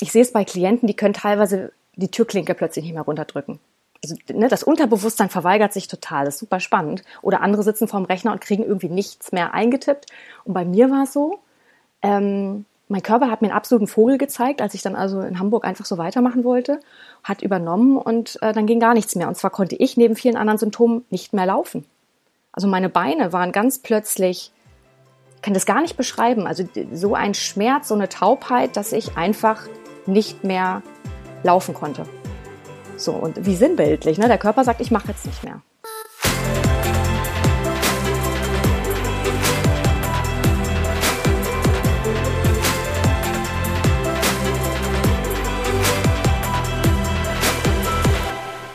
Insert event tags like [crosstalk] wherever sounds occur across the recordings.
ich sehe es bei Klienten, die können teilweise die Türklinke plötzlich nicht mehr runterdrücken. Also, ne, das Unterbewusstsein verweigert sich total, das ist super spannend. Oder andere sitzen vorm Rechner und kriegen irgendwie nichts mehr eingetippt. Und bei mir war es so, ähm, mein Körper hat mir einen absoluten Vogel gezeigt, als ich dann also in Hamburg einfach so weitermachen wollte, hat übernommen und äh, dann ging gar nichts mehr. Und zwar konnte ich neben vielen anderen Symptomen nicht mehr laufen. Also meine Beine waren ganz plötzlich, ich kann das gar nicht beschreiben, also so ein Schmerz, so eine Taubheit, dass ich einfach nicht mehr laufen konnte. So, und wie sinnbildlich, ne? Der Körper sagt, ich mache jetzt nicht mehr.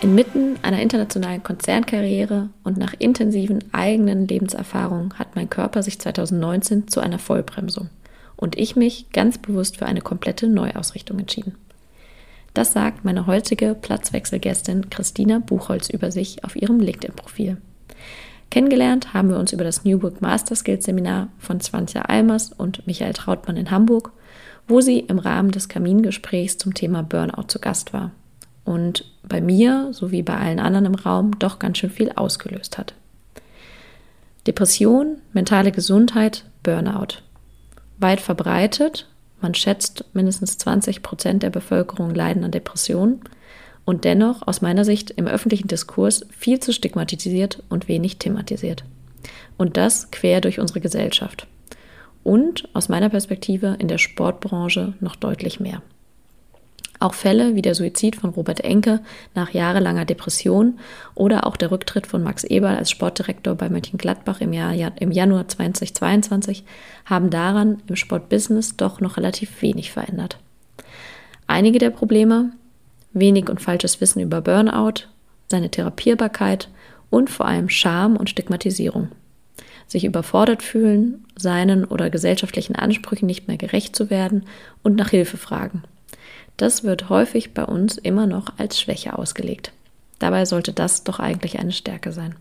Inmitten einer internationalen Konzernkarriere und nach intensiven eigenen Lebenserfahrungen hat mein Körper sich 2019 zu einer Vollbremsung und ich mich ganz bewusst für eine komplette Neuausrichtung entschieden. Das sagt meine heutige Platzwechselgästin Christina Buchholz über sich auf ihrem LinkedIn-Profil. Kennengelernt haben wir uns über das New Book Master Skills Seminar von Swantja Almers und Michael Trautmann in Hamburg, wo sie im Rahmen des Kamingesprächs zum Thema Burnout zu Gast war und bei mir sowie bei allen anderen im Raum doch ganz schön viel ausgelöst hat. Depression, mentale Gesundheit, Burnout. Weit verbreitet man schätzt, mindestens 20 Prozent der Bevölkerung leiden an Depressionen und dennoch aus meiner Sicht im öffentlichen Diskurs viel zu stigmatisiert und wenig thematisiert. Und das quer durch unsere Gesellschaft. Und aus meiner Perspektive in der Sportbranche noch deutlich mehr. Auch Fälle wie der Suizid von Robert Enke nach jahrelanger Depression oder auch der Rücktritt von Max Eberl als Sportdirektor bei Mönchengladbach im, Jahr, im Januar 2022 haben daran im Sportbusiness doch noch relativ wenig verändert. Einige der Probleme, wenig und falsches Wissen über Burnout, seine Therapierbarkeit und vor allem Scham und Stigmatisierung. Sich überfordert fühlen, seinen oder gesellschaftlichen Ansprüchen nicht mehr gerecht zu werden und nach Hilfe fragen. Das wird häufig bei uns immer noch als Schwäche ausgelegt. Dabei sollte das doch eigentlich eine Stärke sein.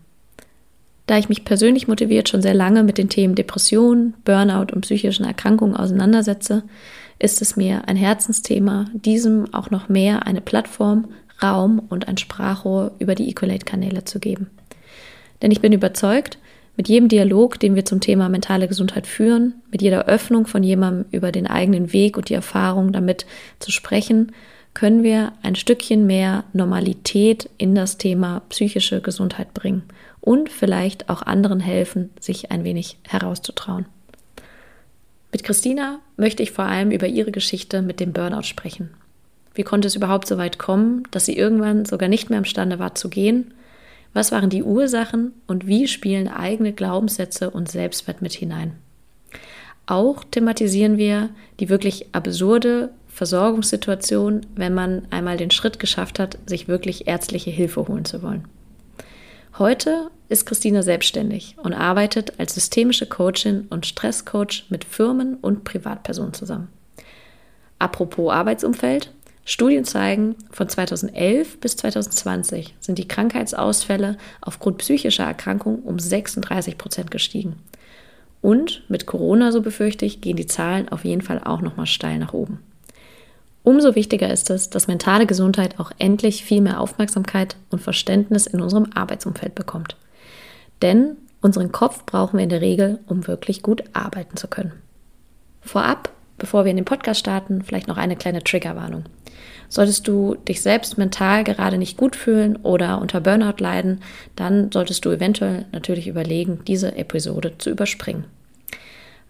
Da ich mich persönlich motiviert schon sehr lange mit den Themen Depression, Burnout und psychischen Erkrankungen auseinandersetze, ist es mir ein Herzensthema, diesem auch noch mehr eine Plattform, Raum und ein Sprachrohr über die Ecolate-Kanäle zu geben. Denn ich bin überzeugt, mit jedem Dialog, den wir zum Thema mentale Gesundheit führen, mit jeder Öffnung von jemandem über den eigenen Weg und die Erfahrung damit zu sprechen, können wir ein Stückchen mehr Normalität in das Thema psychische Gesundheit bringen und vielleicht auch anderen helfen, sich ein wenig herauszutrauen. Mit Christina möchte ich vor allem über ihre Geschichte mit dem Burnout sprechen. Wie konnte es überhaupt so weit kommen, dass sie irgendwann sogar nicht mehr imstande war zu gehen was waren die Ursachen und wie spielen eigene Glaubenssätze und Selbstwert mit hinein? Auch thematisieren wir die wirklich absurde Versorgungssituation, wenn man einmal den Schritt geschafft hat, sich wirklich ärztliche Hilfe holen zu wollen. Heute ist Christina selbstständig und arbeitet als systemische Coachin und Stresscoach mit Firmen und Privatpersonen zusammen. Apropos Arbeitsumfeld, Studien zeigen, von 2011 bis 2020 sind die Krankheitsausfälle aufgrund psychischer Erkrankungen um 36 Prozent gestiegen. Und mit Corona, so befürchte ich, gehen die Zahlen auf jeden Fall auch nochmal steil nach oben. Umso wichtiger ist es, dass mentale Gesundheit auch endlich viel mehr Aufmerksamkeit und Verständnis in unserem Arbeitsumfeld bekommt. Denn unseren Kopf brauchen wir in der Regel, um wirklich gut arbeiten zu können. Vorab, bevor wir in den Podcast starten, vielleicht noch eine kleine Triggerwarnung. Solltest du dich selbst mental gerade nicht gut fühlen oder unter Burnout leiden, dann solltest du eventuell natürlich überlegen, diese Episode zu überspringen.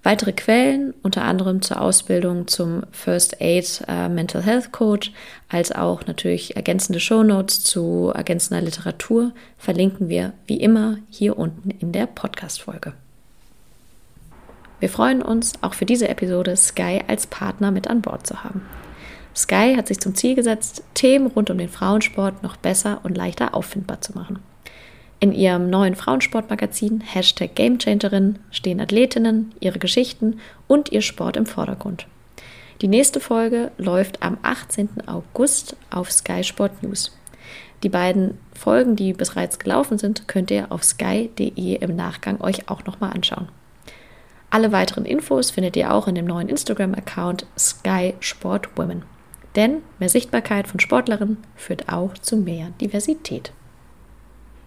Weitere Quellen, unter anderem zur Ausbildung zum First Aid äh, Mental Health Coach, als auch natürlich ergänzende Shownotes zu ergänzender Literatur, verlinken wir wie immer hier unten in der Podcast-Folge. Wir freuen uns, auch für diese Episode Sky als Partner mit an Bord zu haben. Sky hat sich zum Ziel gesetzt, Themen rund um den Frauensport noch besser und leichter auffindbar zu machen. In ihrem neuen Frauensportmagazin Hashtag Gamechangerin stehen Athletinnen, ihre Geschichten und ihr Sport im Vordergrund. Die nächste Folge läuft am 18. August auf Sky Sport News. Die beiden Folgen, die bereits gelaufen sind, könnt ihr auf sky.de im Nachgang euch auch nochmal anschauen. Alle weiteren Infos findet ihr auch in dem neuen Instagram-Account Sky Sport Women. Denn mehr Sichtbarkeit von Sportlerinnen führt auch zu mehr Diversität.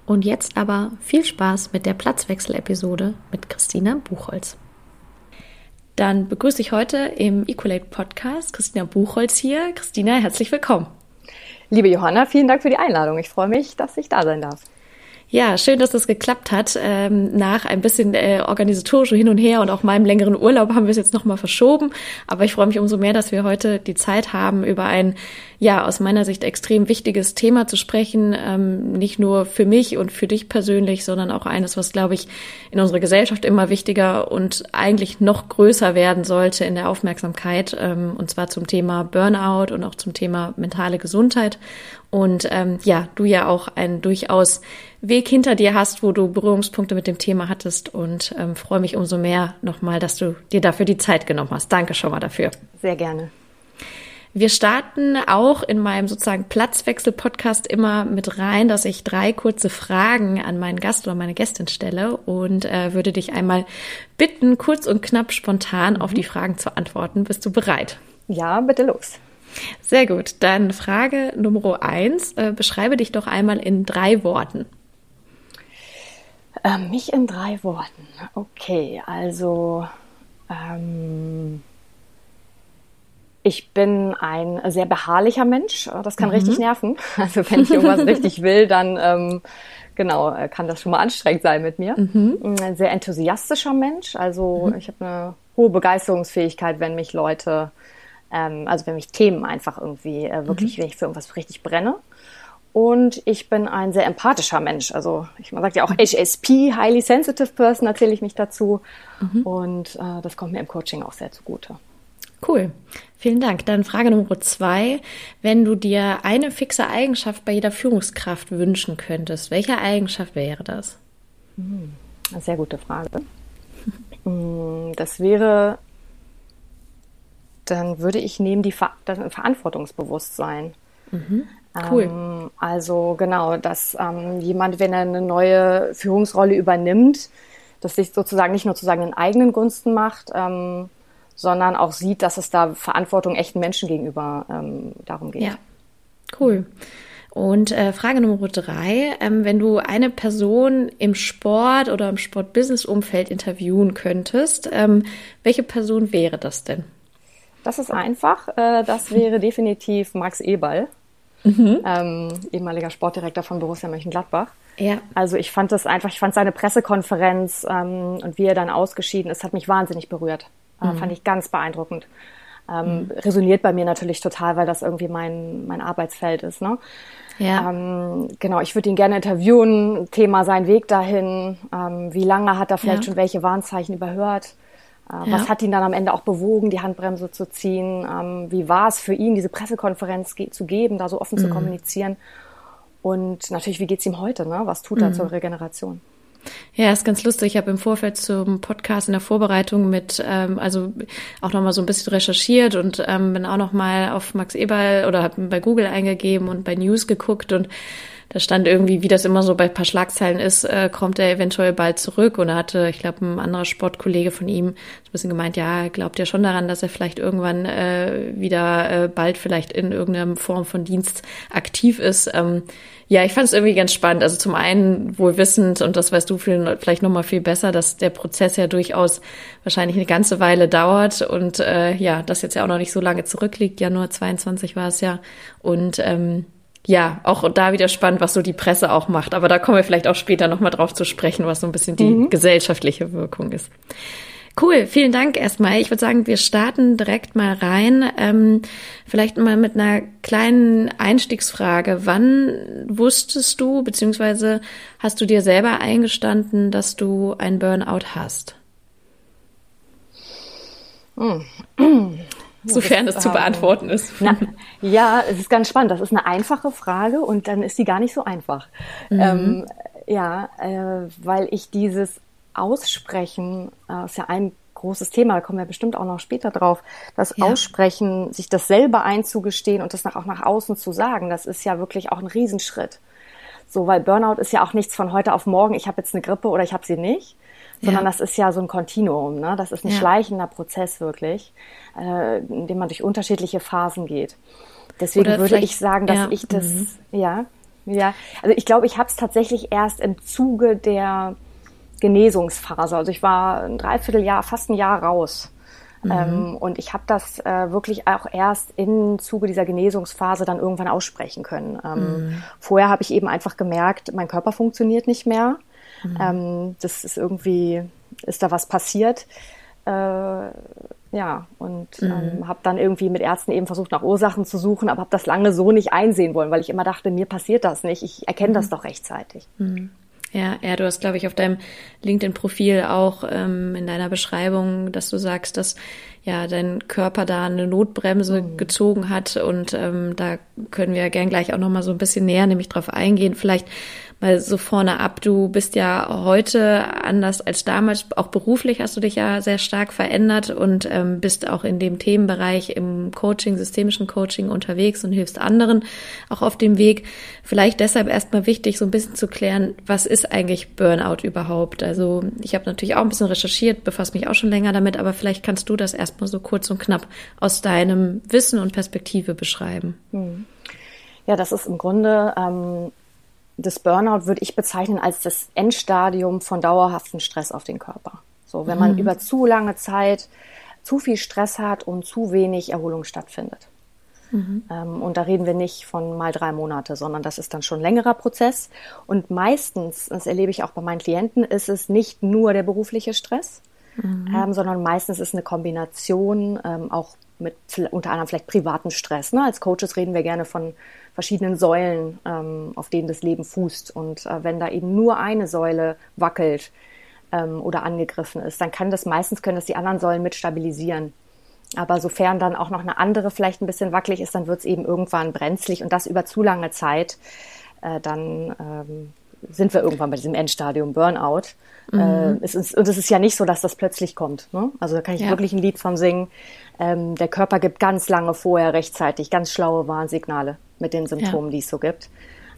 Und jetzt aber viel Spaß mit der Platzwechsel-Episode mit Christina Buchholz. Dann begrüße ich heute im Ecolate Podcast Christina Buchholz hier. Christina, herzlich willkommen. Liebe Johanna, vielen Dank für die Einladung. Ich freue mich, dass ich da sein darf. Ja, schön, dass das geklappt hat. Ähm, nach ein bisschen äh, organisatorischem Hin und Her und auch meinem längeren Urlaub haben wir es jetzt nochmal verschoben. Aber ich freue mich umso mehr, dass wir heute die Zeit haben, über ein, ja, aus meiner Sicht extrem wichtiges Thema zu sprechen. Ähm, nicht nur für mich und für dich persönlich, sondern auch eines, was, glaube ich, in unserer Gesellschaft immer wichtiger und eigentlich noch größer werden sollte in der Aufmerksamkeit. Ähm, und zwar zum Thema Burnout und auch zum Thema mentale Gesundheit. Und ähm, ja, du ja auch einen durchaus Weg hinter dir hast, wo du Berührungspunkte mit dem Thema hattest und ähm, freue mich umso mehr nochmal, dass du dir dafür die Zeit genommen hast. Danke schon mal dafür. Sehr gerne. Wir starten auch in meinem sozusagen Platzwechsel-Podcast immer mit rein, dass ich drei kurze Fragen an meinen Gast oder meine Gästin stelle und äh, würde dich einmal bitten, kurz und knapp spontan mhm. auf die Fragen zu antworten. Bist du bereit? Ja, bitte los. Sehr gut. Dann Frage Nummer eins. Äh, beschreibe dich doch einmal in drei Worten. Äh, mich in drei Worten. Okay, also ähm, ich bin ein sehr beharrlicher Mensch. Das kann mhm. richtig nerven. [laughs] Also wenn ich irgendwas [laughs] richtig will, dann ähm, genau äh, kann das schon mal anstrengend sein mit mir. Mhm. Ein sehr enthusiastischer Mensch. Also mhm. ich habe eine hohe Begeisterungsfähigkeit, wenn mich Leute ähm, also wenn mich Themen einfach irgendwie äh, wirklich, mhm. wenn ich für irgendwas richtig brenne. Und ich bin ein sehr empathischer Mensch. Also ich, man sagt ja auch HSP, mhm. Highly Sensitive Person, erzähle ich mich dazu. Mhm. Und äh, das kommt mir im Coaching auch sehr zugute. Cool. Vielen Dank. Dann Frage Nummer zwei. Wenn du dir eine fixe Eigenschaft bei jeder Führungskraft wünschen könntest, welche Eigenschaft wäre das? Hm, eine sehr gute Frage. Hm, [laughs] das wäre dann würde ich nehmen die Ver das Verantwortungsbewusstsein. Mhm. Cool. Ähm, also genau, dass ähm, jemand, wenn er eine neue Führungsrolle übernimmt, das sich sozusagen nicht nur zu seinen eigenen Gunsten macht, ähm, sondern auch sieht, dass es da Verantwortung echten Menschen gegenüber ähm, darum geht. Ja, cool. Und äh, Frage Nummer drei, ähm, wenn du eine Person im Sport oder im Sport-Business-Umfeld interviewen könntest, ähm, welche Person wäre das denn? Das ist einfach. Äh, das wäre definitiv Max Eberl, mhm. ähm, ehemaliger Sportdirektor von Borussia Mönchengladbach. Ja. Also ich fand das einfach, ich fand seine Pressekonferenz ähm, und wie er dann ausgeschieden ist, hat mich wahnsinnig berührt. Äh, mhm. Fand ich ganz beeindruckend. Ähm, mhm. Resoniert bei mir natürlich total, weil das irgendwie mein, mein Arbeitsfeld ist. Ne? Ja. Ähm, genau, ich würde ihn gerne interviewen, Thema sein Weg dahin, ähm, wie lange hat er vielleicht ja. schon welche Warnzeichen überhört. Äh, ja. Was hat ihn dann am Ende auch bewogen, die Handbremse zu ziehen? Ähm, wie war es für ihn, diese Pressekonferenz ge zu geben, da so offen mhm. zu kommunizieren? Und natürlich, wie geht's ihm heute? Ne? Was tut er mhm. zur Regeneration? Ja, ist ganz lustig. Ich habe im Vorfeld zum Podcast in der Vorbereitung mit, ähm, also auch nochmal so ein bisschen recherchiert und ähm, bin auch nochmal auf Max Eberl oder habe bei Google eingegeben und bei News geguckt und da stand irgendwie, wie das immer so bei ein paar Schlagzeilen ist, äh, kommt er eventuell bald zurück. Und da hatte, ich glaube, ein anderer Sportkollege von ihm ein bisschen gemeint, ja, glaubt ja schon daran, dass er vielleicht irgendwann äh, wieder äh, bald vielleicht in irgendeiner Form von Dienst aktiv ist. Ähm, ja, ich fand es irgendwie ganz spannend. Also zum einen wohl wissend, und das weißt du vielleicht noch mal viel besser, dass der Prozess ja durchaus wahrscheinlich eine ganze Weile dauert und äh, ja, das jetzt ja auch noch nicht so lange zurückliegt. Januar 22 war es ja. Und ähm, ja, auch da wieder spannend, was so die Presse auch macht. Aber da kommen wir vielleicht auch später nochmal drauf zu sprechen, was so ein bisschen die mhm. gesellschaftliche Wirkung ist. Cool, vielen Dank erstmal. Ich würde sagen, wir starten direkt mal rein. Ähm, vielleicht mal mit einer kleinen Einstiegsfrage. Wann wusstest du, beziehungsweise hast du dir selber eingestanden, dass du ein Burnout hast? Sofern es zu beantworten ist. Na, ja, es ist ganz spannend. Das ist eine einfache Frage und dann ist sie gar nicht so einfach. Mhm. Ähm, ja, äh, weil ich dieses Aussprechen äh, ist ja ein großes Thema, da kommen wir bestimmt auch noch später drauf. Das ja. Aussprechen, sich das selber einzugestehen und das auch nach außen zu sagen, das ist ja wirklich auch ein Riesenschritt. So, weil Burnout ist ja auch nichts von heute auf morgen, ich habe jetzt eine Grippe oder ich habe sie nicht, sondern ja. das ist ja so ein Kontinuum, ne? Das ist ein ja. schleichender Prozess wirklich, äh, in dem man durch unterschiedliche Phasen geht. Deswegen Oder würde ich sagen, dass ja. ich das, mhm. ja, ja, also ich glaube, ich habe es tatsächlich erst im Zuge der Genesungsphase. Also ich war ein Dreivierteljahr, fast ein Jahr raus. Mhm. Ähm, und ich habe das äh, wirklich auch erst im Zuge dieser Genesungsphase dann irgendwann aussprechen können. Ähm, mhm. Vorher habe ich eben einfach gemerkt, mein Körper funktioniert nicht mehr. Mhm. Ähm, das ist irgendwie, ist da was passiert. Äh, ja, und mhm. ähm, habe dann irgendwie mit Ärzten eben versucht, nach Ursachen zu suchen, aber habe das lange so nicht einsehen wollen, weil ich immer dachte, mir passiert das nicht. Ich erkenne mhm. das doch rechtzeitig. Mhm. Ja, ja, du hast, glaube ich, auf deinem LinkedIn-Profil auch ähm, in deiner Beschreibung, dass du sagst, dass ja dein Körper da eine Notbremse mhm. gezogen hat und ähm, da können wir gern gleich auch noch mal so ein bisschen näher nämlich drauf eingehen. Vielleicht mal so vorne ab, du bist ja heute anders als damals, auch beruflich hast du dich ja sehr stark verändert und ähm, bist auch in dem Themenbereich im Coaching, systemischen Coaching unterwegs und hilfst anderen auch auf dem Weg. Vielleicht deshalb erstmal wichtig, so ein bisschen zu klären, was ist eigentlich Burnout überhaupt? Also ich habe natürlich auch ein bisschen recherchiert, befasse mich auch schon länger damit, aber vielleicht kannst du das erstmal so kurz und knapp aus deinem Wissen und Perspektive beschreiben. Hm. Ja, das ist im Grunde ähm, das Burnout würde ich bezeichnen als das Endstadium von dauerhaftem Stress auf den Körper. So, wenn man mhm. über zu lange Zeit zu viel Stress hat und zu wenig Erholung stattfindet. Mhm. Ähm, und da reden wir nicht von mal drei Monate, sondern das ist dann schon ein längerer Prozess. Und meistens, das erlebe ich auch bei meinen Klienten, ist es nicht nur der berufliche Stress, mhm. ähm, sondern meistens ist eine Kombination ähm, auch mit unter anderem vielleicht privaten Stress. Ne? Als Coaches reden wir gerne von verschiedenen Säulen, ähm, auf denen das Leben fußt. Und äh, wenn da eben nur eine Säule wackelt ähm, oder angegriffen ist, dann kann das meistens können das die anderen Säulen mit stabilisieren. Aber sofern dann auch noch eine andere vielleicht ein bisschen wackelig ist, dann wird es eben irgendwann brenzlig und das über zu lange Zeit, äh, dann ähm, sind wir irgendwann bei diesem Endstadium Burnout. Mhm. Äh, es ist, und es ist ja nicht so, dass das plötzlich kommt. Ne? Also da kann ich ja. wirklich ein Lied von singen. Ähm, der Körper gibt ganz lange vorher rechtzeitig ganz schlaue Warnsignale mit den Symptomen, ja. die es so gibt.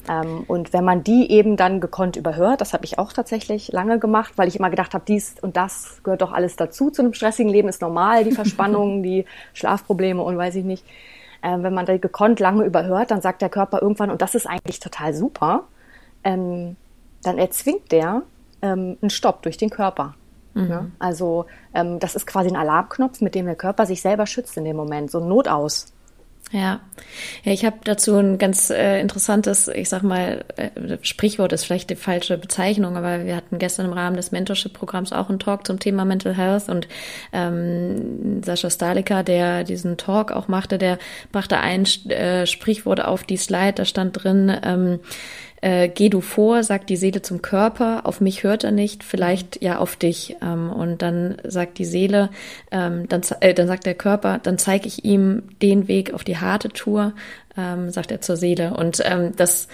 Ähm, und wenn man die eben dann gekonnt überhört, das habe ich auch tatsächlich lange gemacht, weil ich immer gedacht habe, dies und das gehört doch alles dazu zu einem stressigen Leben, ist normal, die [laughs] Verspannungen, die Schlafprobleme und weiß ich nicht. Ähm, wenn man die gekonnt lange überhört, dann sagt der Körper irgendwann, und das ist eigentlich total super, ähm, dann erzwingt der ähm, einen Stopp durch den Körper. Mhm. Ne? Also ähm, das ist quasi ein Alarmknopf, mit dem der Körper sich selber schützt in dem Moment, so ein Notaus. Ja, ja, ich habe dazu ein ganz äh, interessantes, ich sag mal, äh, Sprichwort ist vielleicht die falsche Bezeichnung, aber wir hatten gestern im Rahmen des Mentorship-Programms auch einen Talk zum Thema Mental Health und ähm, Sascha Stalika, der diesen Talk auch machte, der brachte ein äh, Sprichwort auf die Slide, da stand drin, ähm, äh, geh du vor, sagt die Seele zum Körper, auf mich hört er nicht, vielleicht ja auf dich. Ähm, und dann sagt die Seele, ähm, dann, äh, dann sagt der Körper, dann zeige ich ihm den Weg auf die harte Tour, ähm, sagt er zur Seele. Und ähm, das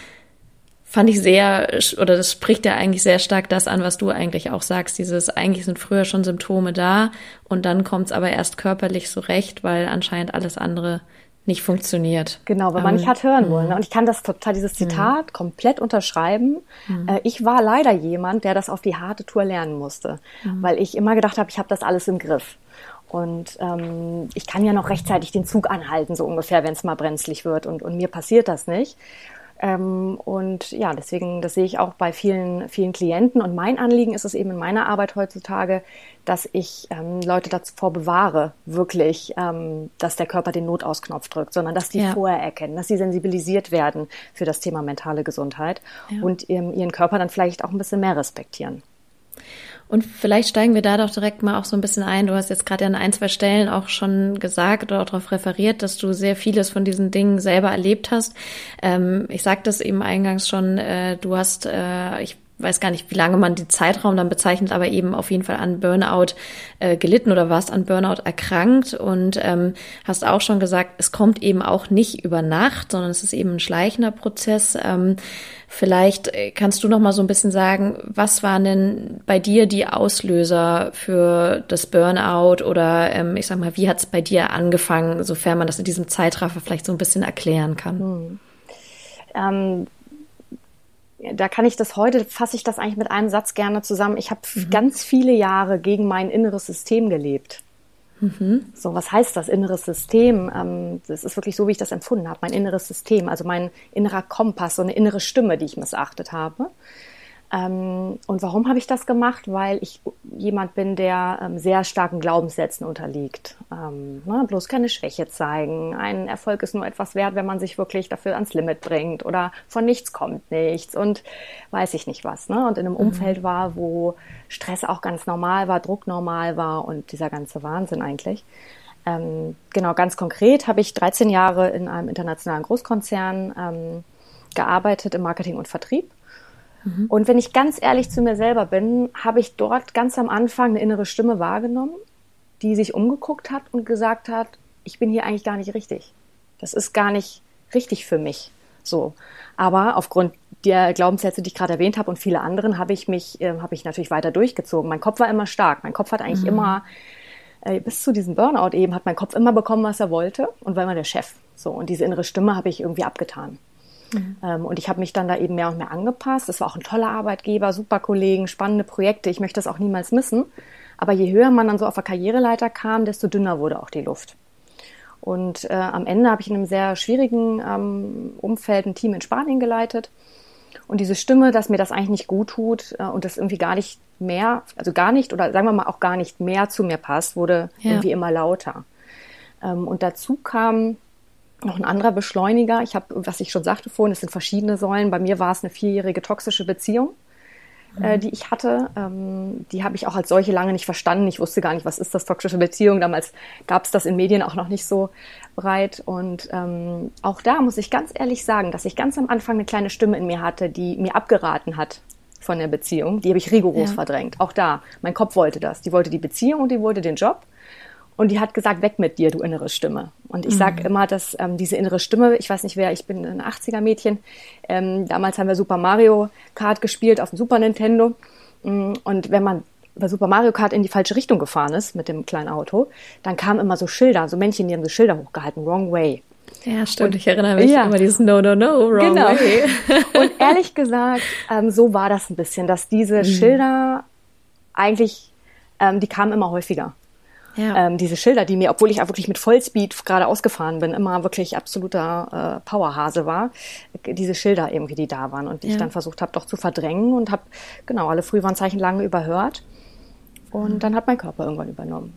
fand ich sehr, oder das spricht ja eigentlich sehr stark das an, was du eigentlich auch sagst. Dieses, eigentlich sind früher schon Symptome da und dann kommt es aber erst körperlich so recht, weil anscheinend alles andere nicht funktioniert. Genau, weil man nicht hat hören wollen. Ne? Und ich kann das total, dieses Zitat mhm. komplett unterschreiben. Mhm. Äh, ich war leider jemand, der das auf die harte Tour lernen musste, mhm. weil ich immer gedacht habe, ich habe das alles im Griff. Und ähm, ich kann ja noch rechtzeitig den Zug anhalten, so ungefähr, wenn es mal brenzlig wird. Und, und mir passiert das nicht. Ähm, und ja, deswegen, das sehe ich auch bei vielen, vielen Klienten. Und mein Anliegen ist es eben in meiner Arbeit heutzutage, dass ich ähm, Leute davor bewahre, wirklich, ähm, dass der Körper den Notausknopf drückt, sondern dass die ja. vorher erkennen, dass sie sensibilisiert werden für das Thema mentale Gesundheit ja. und ähm, ihren Körper dann vielleicht auch ein bisschen mehr respektieren. Und vielleicht steigen wir da doch direkt mal auch so ein bisschen ein. Du hast jetzt gerade an ein, zwei Stellen auch schon gesagt oder auch darauf referiert, dass du sehr vieles von diesen Dingen selber erlebt hast. Ähm, ich sagte es eben eingangs schon, äh, du hast, äh, ich weiß gar nicht, wie lange man den Zeitraum dann bezeichnet, aber eben auf jeden Fall an Burnout äh, gelitten oder warst an Burnout erkrankt und ähm, hast auch schon gesagt, es kommt eben auch nicht über Nacht, sondern es ist eben ein schleichender Prozess. Ähm, vielleicht äh, kannst du noch mal so ein bisschen sagen, was waren denn bei dir die Auslöser für das Burnout oder ähm, ich sag mal, wie hat es bei dir angefangen, sofern man das in diesem Zeitraffer vielleicht so ein bisschen erklären kann? Hm. Ähm da kann ich das heute, fasse ich das eigentlich mit einem Satz gerne zusammen. Ich habe mhm. ganz viele Jahre gegen mein inneres System gelebt. Mhm. So, was heißt das inneres System? Ähm, das ist wirklich so, wie ich das empfunden habe. Mein inneres System, also mein innerer Kompass, so eine innere Stimme, die ich missachtet habe. Ähm, und warum habe ich das gemacht? Weil ich jemand bin, der ähm, sehr starken Glaubenssätzen unterliegt. Ähm, ne, bloß keine Schwäche zeigen. Ein Erfolg ist nur etwas wert, wenn man sich wirklich dafür ans Limit bringt oder von nichts kommt nichts und weiß ich nicht was. Ne? Und in einem mhm. Umfeld war, wo Stress auch ganz normal war, Druck normal war und dieser ganze Wahnsinn eigentlich. Genau, ganz konkret habe ich 13 Jahre in einem internationalen Großkonzern gearbeitet im Marketing und Vertrieb Mhm. Und wenn ich ganz ehrlich zu mir selber bin, habe ich dort ganz am Anfang eine innere Stimme wahrgenommen, die sich umgeguckt hat und gesagt hat, ich bin hier eigentlich gar nicht richtig. Das ist gar nicht richtig für mich. So. Aber aufgrund der Glaubenssätze, die ich gerade erwähnt habe und viele anderen, habe ich mich, äh, habe ich natürlich weiter durchgezogen. Mein Kopf war immer stark. Mein Kopf hat eigentlich mhm. immer, äh, bis zu diesem Burnout eben, hat mein Kopf immer bekommen, was er wollte und war immer der Chef. So. Und diese innere Stimme habe ich irgendwie abgetan. Mhm. Ähm, und ich habe mich dann da eben mehr und mehr angepasst. Es war auch ein toller Arbeitgeber, super Kollegen, spannende Projekte. Ich möchte das auch niemals missen. Aber je höher man dann so auf der Karriereleiter kam, desto dünner wurde auch die Luft. Und äh, am Ende habe ich in einem sehr schwierigen ähm, Umfeld ein Team in Spanien geleitet. Und diese Stimme, dass mir das eigentlich nicht gut tut äh, und das irgendwie gar nicht mehr, also gar nicht oder sagen wir mal auch gar nicht mehr zu mir passt, wurde ja. irgendwie immer lauter. Ähm, und dazu kam noch ein anderer Beschleuniger. Ich habe, was ich schon sagte vorhin, es sind verschiedene Säulen. Bei mir war es eine vierjährige toxische Beziehung, äh, mhm. die ich hatte. Ähm, die habe ich auch als solche lange nicht verstanden. Ich wusste gar nicht, was ist das toxische Beziehung. Damals gab es das in Medien auch noch nicht so breit. Und ähm, auch da muss ich ganz ehrlich sagen, dass ich ganz am Anfang eine kleine Stimme in mir hatte, die mir abgeraten hat von der Beziehung. Die habe ich rigoros ja. verdrängt. Auch da, mein Kopf wollte das. Die wollte die Beziehung und die wollte den Job. Und die hat gesagt, weg mit dir, du innere Stimme. Und ich mhm. sage immer, dass ähm, diese innere Stimme, ich weiß nicht wer, ich bin ein 80er-Mädchen. Ähm, damals haben wir Super Mario Kart gespielt auf dem Super Nintendo. Mm, und wenn man bei Super Mario Kart in die falsche Richtung gefahren ist mit dem kleinen Auto, dann kamen immer so Schilder, so Männchen, die haben so Schilder hochgehalten, wrong way. Ja, stimmt. Und, ich erinnere mich ja. immer dieses No, no, no, wrong genau. way. [laughs] Und ehrlich gesagt, ähm, so war das ein bisschen, dass diese mhm. Schilder eigentlich, ähm, die kamen immer häufiger. Ja. Ähm, diese Schilder, die mir, obwohl ich auch wirklich mit Vollspeed gerade ausgefahren bin, immer wirklich absoluter äh, Powerhase war, diese Schilder irgendwie, die da waren und die ja. ich dann versucht habe, doch zu verdrängen und habe genau alle Frühwarnzeichen lange überhört. Und mhm. dann hat mein Körper irgendwann übernommen.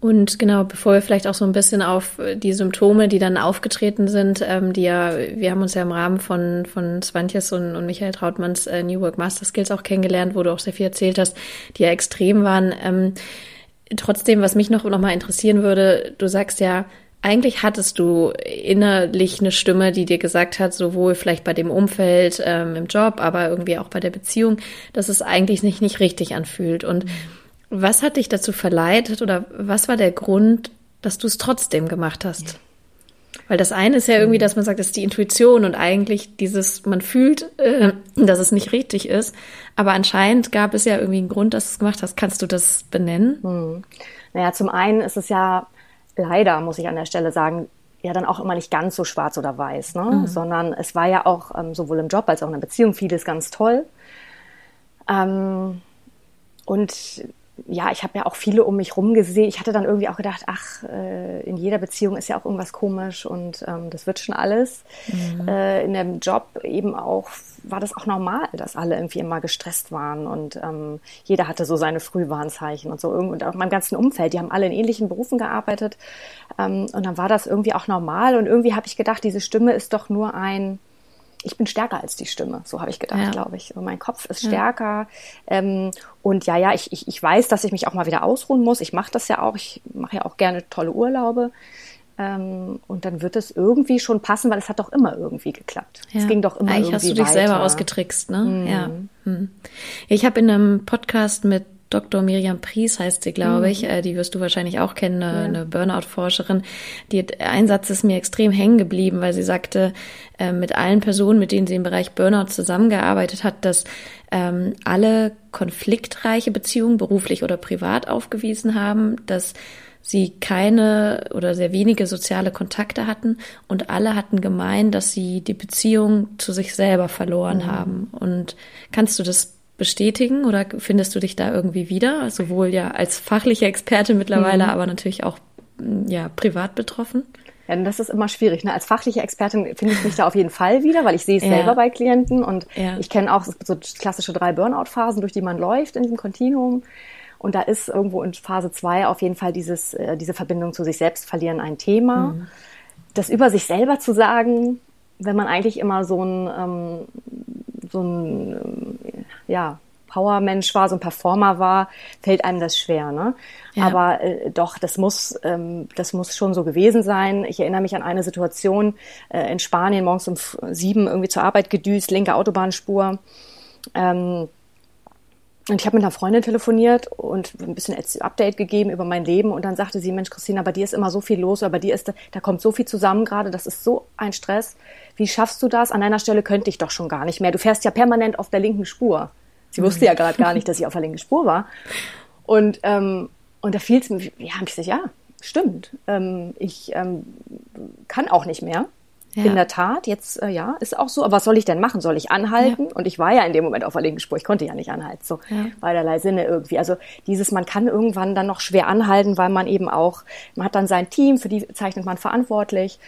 Und genau, bevor wir vielleicht auch so ein bisschen auf die Symptome, die dann aufgetreten sind, ähm, die ja, wir haben uns ja im Rahmen von, von Svantjes und, und Michael Trautmanns äh, New Work Master Skills auch kennengelernt, wo du auch sehr viel erzählt hast, die ja extrem waren. Ähm, Trotzdem, was mich noch, noch mal interessieren würde, du sagst ja, eigentlich hattest du innerlich eine Stimme, die dir gesagt hat, sowohl vielleicht bei dem Umfeld ähm, im Job, aber irgendwie auch bei der Beziehung, dass es eigentlich nicht, nicht richtig anfühlt. Und was hat dich dazu verleitet oder was war der Grund, dass du es trotzdem gemacht hast? Weil das eine ist ja irgendwie, mhm. dass man sagt, das ist die Intuition und eigentlich dieses, man fühlt, äh, dass es nicht richtig ist. Aber anscheinend gab es ja irgendwie einen Grund, dass du es gemacht hast. Kannst du das benennen? Hm. Naja, zum einen ist es ja leider, muss ich an der Stelle sagen, ja dann auch immer nicht ganz so schwarz oder weiß, ne? Mhm. sondern es war ja auch ähm, sowohl im Job als auch in der Beziehung vieles ganz toll. Ähm, und ja, ich habe ja auch viele um mich rum gesehen. Ich hatte dann irgendwie auch gedacht, ach, äh, in jeder Beziehung ist ja auch irgendwas komisch und ähm, das wird schon alles. Mhm. Äh, in dem Job eben auch war das auch normal, dass alle irgendwie immer gestresst waren und ähm, jeder hatte so seine Frühwarnzeichen und so. Und auch meinem ganzen Umfeld, die haben alle in ähnlichen Berufen gearbeitet ähm, und dann war das irgendwie auch normal und irgendwie habe ich gedacht, diese Stimme ist doch nur ein ich bin stärker als die Stimme, so habe ich gedacht, ja. glaube ich. Und mein Kopf ist stärker. Ja. Ähm, und ja, ja, ich, ich, ich weiß, dass ich mich auch mal wieder ausruhen muss. Ich mache das ja auch. Ich mache ja auch gerne tolle Urlaube. Ähm, und dann wird es irgendwie schon passen, weil es hat doch immer irgendwie geklappt. Ja. Es ging doch immer Eigentlich irgendwie hast du dich weiter. selber ausgetrickst, ne? Mhm. Ja. Hm. Ich habe in einem Podcast mit Dr. Miriam Pries heißt sie, glaube ich. Mhm. Äh, die wirst du wahrscheinlich auch kennen, eine, ja. eine Burnout-Forscherin. Die Einsatz ist mir extrem hängen geblieben, weil sie sagte, äh, mit allen Personen, mit denen sie im Bereich Burnout zusammengearbeitet hat, dass ähm, alle konfliktreiche Beziehungen, beruflich oder privat, aufgewiesen haben, dass sie keine oder sehr wenige soziale Kontakte hatten und alle hatten gemeint, dass sie die Beziehung zu sich selber verloren mhm. haben. Und kannst du das bestätigen oder findest du dich da irgendwie wieder? Sowohl ja als fachliche Experte mittlerweile, mhm. aber natürlich auch ja privat betroffen? Ja, das ist immer schwierig. Ne? Als fachliche Expertin finde ich mich da auf jeden Fall wieder, weil ich sehe es ja. selber bei Klienten und ja. ich kenne auch so klassische drei Burnout-Phasen, durch die man läuft in diesem Kontinuum. Und da ist irgendwo in Phase zwei auf jeden Fall dieses, äh, diese Verbindung zu sich selbst verlieren ein Thema. Mhm. Das über sich selber zu sagen, wenn man eigentlich immer so ein, ähm, so ein ähm, ja, Power-Mensch war, so ein Performer war, fällt einem das schwer. Ne? Ja. Aber äh, doch, das muss, ähm, das muss schon so gewesen sein. Ich erinnere mich an eine Situation äh, in Spanien, morgens um sieben irgendwie zur Arbeit gedüst, linke Autobahnspur. Ähm, und ich habe mit einer Freundin telefoniert und ein bisschen Update gegeben über mein Leben. Und dann sagte sie, Mensch, Christina, bei dir ist immer so viel los, oder bei dir ist, da kommt so viel zusammen gerade, das ist so ein Stress. Wie schaffst du das? An deiner Stelle könnte ich doch schon gar nicht mehr. Du fährst ja permanent auf der linken Spur. Sie wusste ja gerade gar nicht, dass ich auf der linken Spur war. Und, ähm, und da fiel es mir, ja, habe ich gesagt, ja, stimmt. Ähm, ich ähm, kann auch nicht mehr. Ja. In der Tat, jetzt äh, ja, ist auch so. Aber was soll ich denn machen? Soll ich anhalten? Ja. Und ich war ja in dem Moment auf der linken Spur. Ich konnte ja nicht anhalten. So ja. beiderlei Sinne irgendwie. Also dieses, man kann irgendwann dann noch schwer anhalten, weil man eben auch, man hat dann sein Team, für die zeichnet man verantwortlich.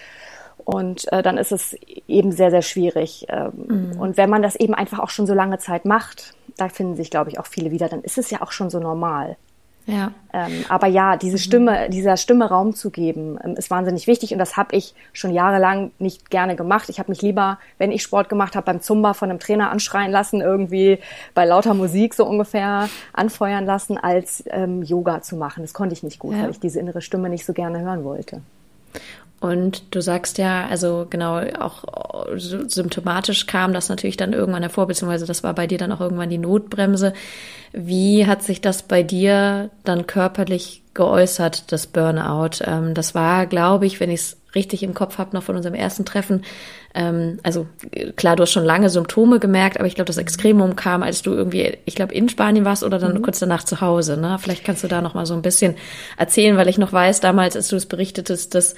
Und äh, dann ist es eben sehr, sehr schwierig. Ähm, mhm. Und wenn man das eben einfach auch schon so lange Zeit macht, da finden sich, glaube ich, auch viele wieder, dann ist es ja auch schon so normal. Ja. Ähm, aber ja, diese Stimme, dieser Stimme Raum zu geben, ähm, ist wahnsinnig wichtig und das habe ich schon jahrelang nicht gerne gemacht. Ich habe mich lieber, wenn ich Sport gemacht habe, beim Zumba von einem Trainer anschreien lassen, irgendwie bei lauter Musik so ungefähr anfeuern lassen, als ähm, Yoga zu machen. Das konnte ich nicht gut, ja. weil ich diese innere Stimme nicht so gerne hören wollte. Und du sagst ja, also genau, auch symptomatisch kam das natürlich dann irgendwann hervor, beziehungsweise das war bei dir dann auch irgendwann die Notbremse. Wie hat sich das bei dir dann körperlich geäußert, das Burnout? Ähm, das war, glaube ich, wenn ich es richtig im Kopf habe, noch von unserem ersten Treffen. Ähm, also klar, du hast schon lange Symptome gemerkt, aber ich glaube, das Extremum kam, als du irgendwie, ich glaube, in Spanien warst oder dann mhm. kurz danach zu Hause. Ne? Vielleicht kannst du da noch mal so ein bisschen erzählen, weil ich noch weiß, damals, als du es berichtetest, dass äh,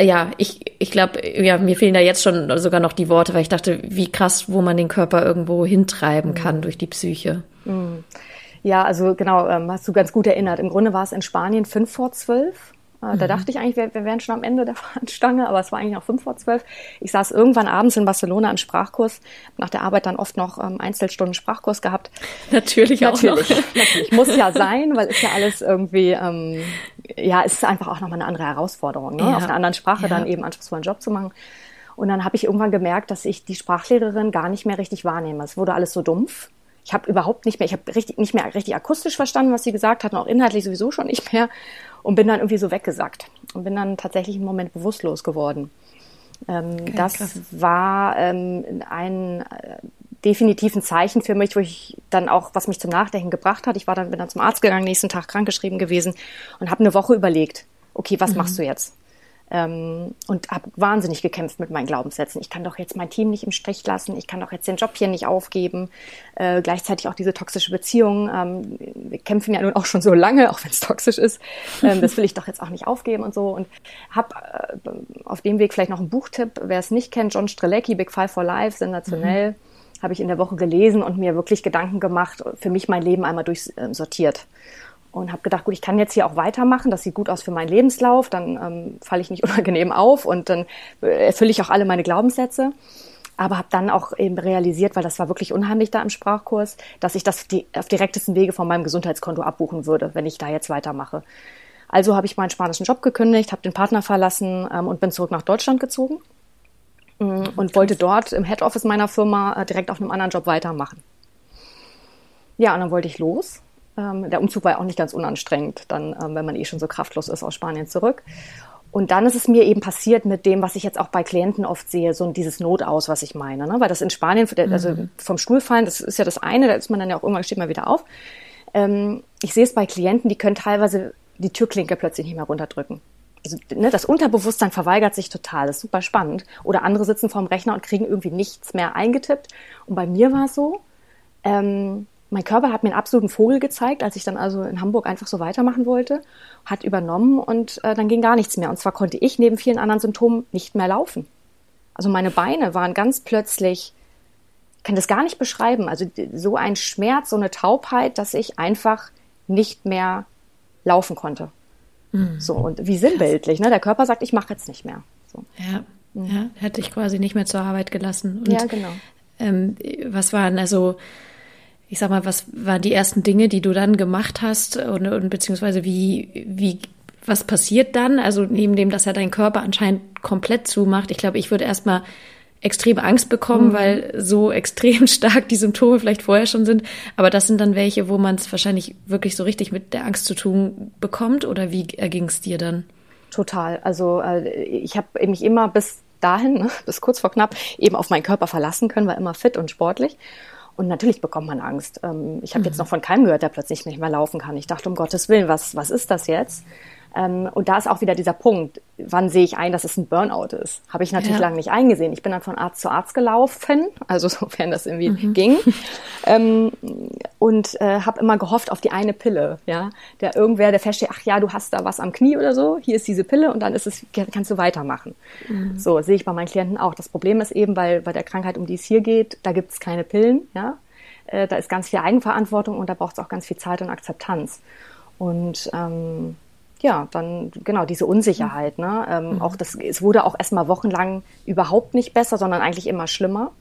ja, ich, ich glaube, ja, mir fehlen da jetzt schon sogar noch die Worte, weil ich dachte, wie krass, wo man den Körper irgendwo hintreiben kann mhm. durch die Psyche. Mhm. Ja, also genau, ähm, hast du ganz gut erinnert. Im Grunde war es in Spanien fünf vor zwölf. Äh, da mhm. dachte ich eigentlich, wir, wir wären schon am Ende der [laughs] Fahnenstange, aber es war eigentlich noch fünf vor zwölf. Ich saß irgendwann abends in Barcelona im Sprachkurs, nach der Arbeit dann oft noch ähm, Einzelstunden Sprachkurs gehabt. Natürlich auch natürlich, noch. [laughs] natürlich, muss ja sein, weil ist ja alles irgendwie, ähm, ja, es ist einfach auch nochmal eine andere Herausforderung, ne? Ja. auf einer anderen Sprache ja. dann eben anspruchsvollen Job zu machen. Und dann habe ich irgendwann gemerkt, dass ich die Sprachlehrerin gar nicht mehr richtig wahrnehme. Es wurde alles so dumpf ich habe überhaupt nicht mehr, ich habe richtig nicht mehr richtig akustisch verstanden, was sie gesagt hat, und auch inhaltlich sowieso schon nicht mehr und bin dann irgendwie so weggesackt und bin dann tatsächlich im Moment bewusstlos geworden. Ähm, okay, das krass. war ähm, ein äh, definitiven Zeichen für mich, wo ich dann auch, was mich zum Nachdenken gebracht hat. Ich war dann, bin dann zum Arzt gegangen, nächsten Tag krankgeschrieben gewesen und habe eine Woche überlegt, okay, was mhm. machst du jetzt? Ähm, und habe wahnsinnig gekämpft mit meinen Glaubenssätzen. Ich kann doch jetzt mein Team nicht im Strich lassen, ich kann doch jetzt den Job hier nicht aufgeben. Äh, gleichzeitig auch diese toxische Beziehung. Ähm, wir kämpfen ja nun auch schon so lange, auch wenn es toxisch ist. Ähm, das will ich doch jetzt auch nicht aufgeben und so. Und habe äh, auf dem Weg vielleicht noch einen Buchtipp, wer es nicht kennt, John Strelecki, Big Five for Life, sensationell. Mhm. Habe ich in der Woche gelesen und mir wirklich Gedanken gemacht, für mich mein Leben einmal durchsortiert und habe gedacht, gut, ich kann jetzt hier auch weitermachen, das sieht gut aus für meinen Lebenslauf, dann ähm, falle ich nicht [laughs] unangenehm auf und dann äh, erfülle ich auch alle meine Glaubenssätze. Aber habe dann auch eben realisiert, weil das war wirklich unheimlich da im Sprachkurs, dass ich das auf direktesten Wege von meinem Gesundheitskonto abbuchen würde, wenn ich da jetzt weitermache. Also habe ich meinen spanischen Job gekündigt, habe den Partner verlassen ähm, und bin zurück nach Deutschland gezogen ähm, und wollte dort im Head Office meiner Firma äh, direkt auf einem anderen Job weitermachen. Ja, und dann wollte ich los ähm, der Umzug war ja auch nicht ganz unanstrengend, dann, ähm, wenn man eh schon so kraftlos ist aus Spanien zurück. Und dann ist es mir eben passiert mit dem, was ich jetzt auch bei Klienten oft sehe, so dieses Notaus, was ich meine. Ne? Weil das in Spanien, also mhm. vom Stuhl fallen, das ist ja das eine, da ist man dann ja auch irgendwann, steht man wieder auf. Ähm, ich sehe es bei Klienten, die können teilweise die Türklinke plötzlich nicht mehr runterdrücken. Also, ne, das Unterbewusstsein verweigert sich total, das ist super spannend. Oder andere sitzen vorm Rechner und kriegen irgendwie nichts mehr eingetippt. Und bei mir war es so, ähm, mein Körper hat mir einen absoluten Vogel gezeigt, als ich dann also in Hamburg einfach so weitermachen wollte, hat übernommen und äh, dann ging gar nichts mehr. Und zwar konnte ich neben vielen anderen Symptomen nicht mehr laufen. Also meine Beine waren ganz plötzlich, ich kann das gar nicht beschreiben, also so ein Schmerz, so eine Taubheit, dass ich einfach nicht mehr laufen konnte. Mhm. So, und wie sinnbildlich, ne? Der Körper sagt, ich mache jetzt nicht mehr. So. Ja, mhm. ja, hätte ich quasi nicht mehr zur Arbeit gelassen. Und, ja, genau. Ähm, was waren also ich sag mal, was waren die ersten Dinge, die du dann gemacht hast und, und beziehungsweise wie, wie, was passiert dann? Also neben dem, dass er deinen Körper anscheinend komplett zumacht. Ich glaube, ich würde erstmal extreme Angst bekommen, mhm. weil so [laughs] extrem stark die Symptome vielleicht vorher schon sind. Aber das sind dann welche, wo man es wahrscheinlich wirklich so richtig mit der Angst zu tun bekommt. Oder wie erging es dir dann? Total. Also äh, ich habe mich immer bis dahin, ne, [laughs] bis kurz vor knapp, eben auf meinen Körper verlassen können, war immer fit und sportlich. Und natürlich bekommt man Angst. Ähm, ich habe mhm. jetzt noch von keinem gehört, der plötzlich nicht mehr laufen kann. Ich dachte, um Gottes Willen, was, was ist das jetzt? Ähm, und da ist auch wieder dieser Punkt, wann sehe ich ein, dass es ein Burnout ist? Habe ich natürlich ja. lange nicht eingesehen. Ich bin dann von Arzt zu Arzt gelaufen, also [laughs] sofern das irgendwie mhm. ging, ähm, und äh, habe immer gehofft auf die eine Pille, ja, der irgendwer, der feststeht, ach ja, du hast da was am Knie oder so, hier ist diese Pille und dann ist es, kannst du weitermachen. Mhm. So sehe ich bei meinen Klienten auch. Das Problem ist eben, weil bei der Krankheit, um die es hier geht, da gibt es keine Pillen, ja, äh, da ist ganz viel Eigenverantwortung und da braucht es auch ganz viel Zeit und Akzeptanz. Und ähm, ja, dann genau diese Unsicherheit. Ne? Ähm, mhm. Auch das, es wurde auch erstmal wochenlang überhaupt nicht besser, sondern eigentlich immer schlimmer.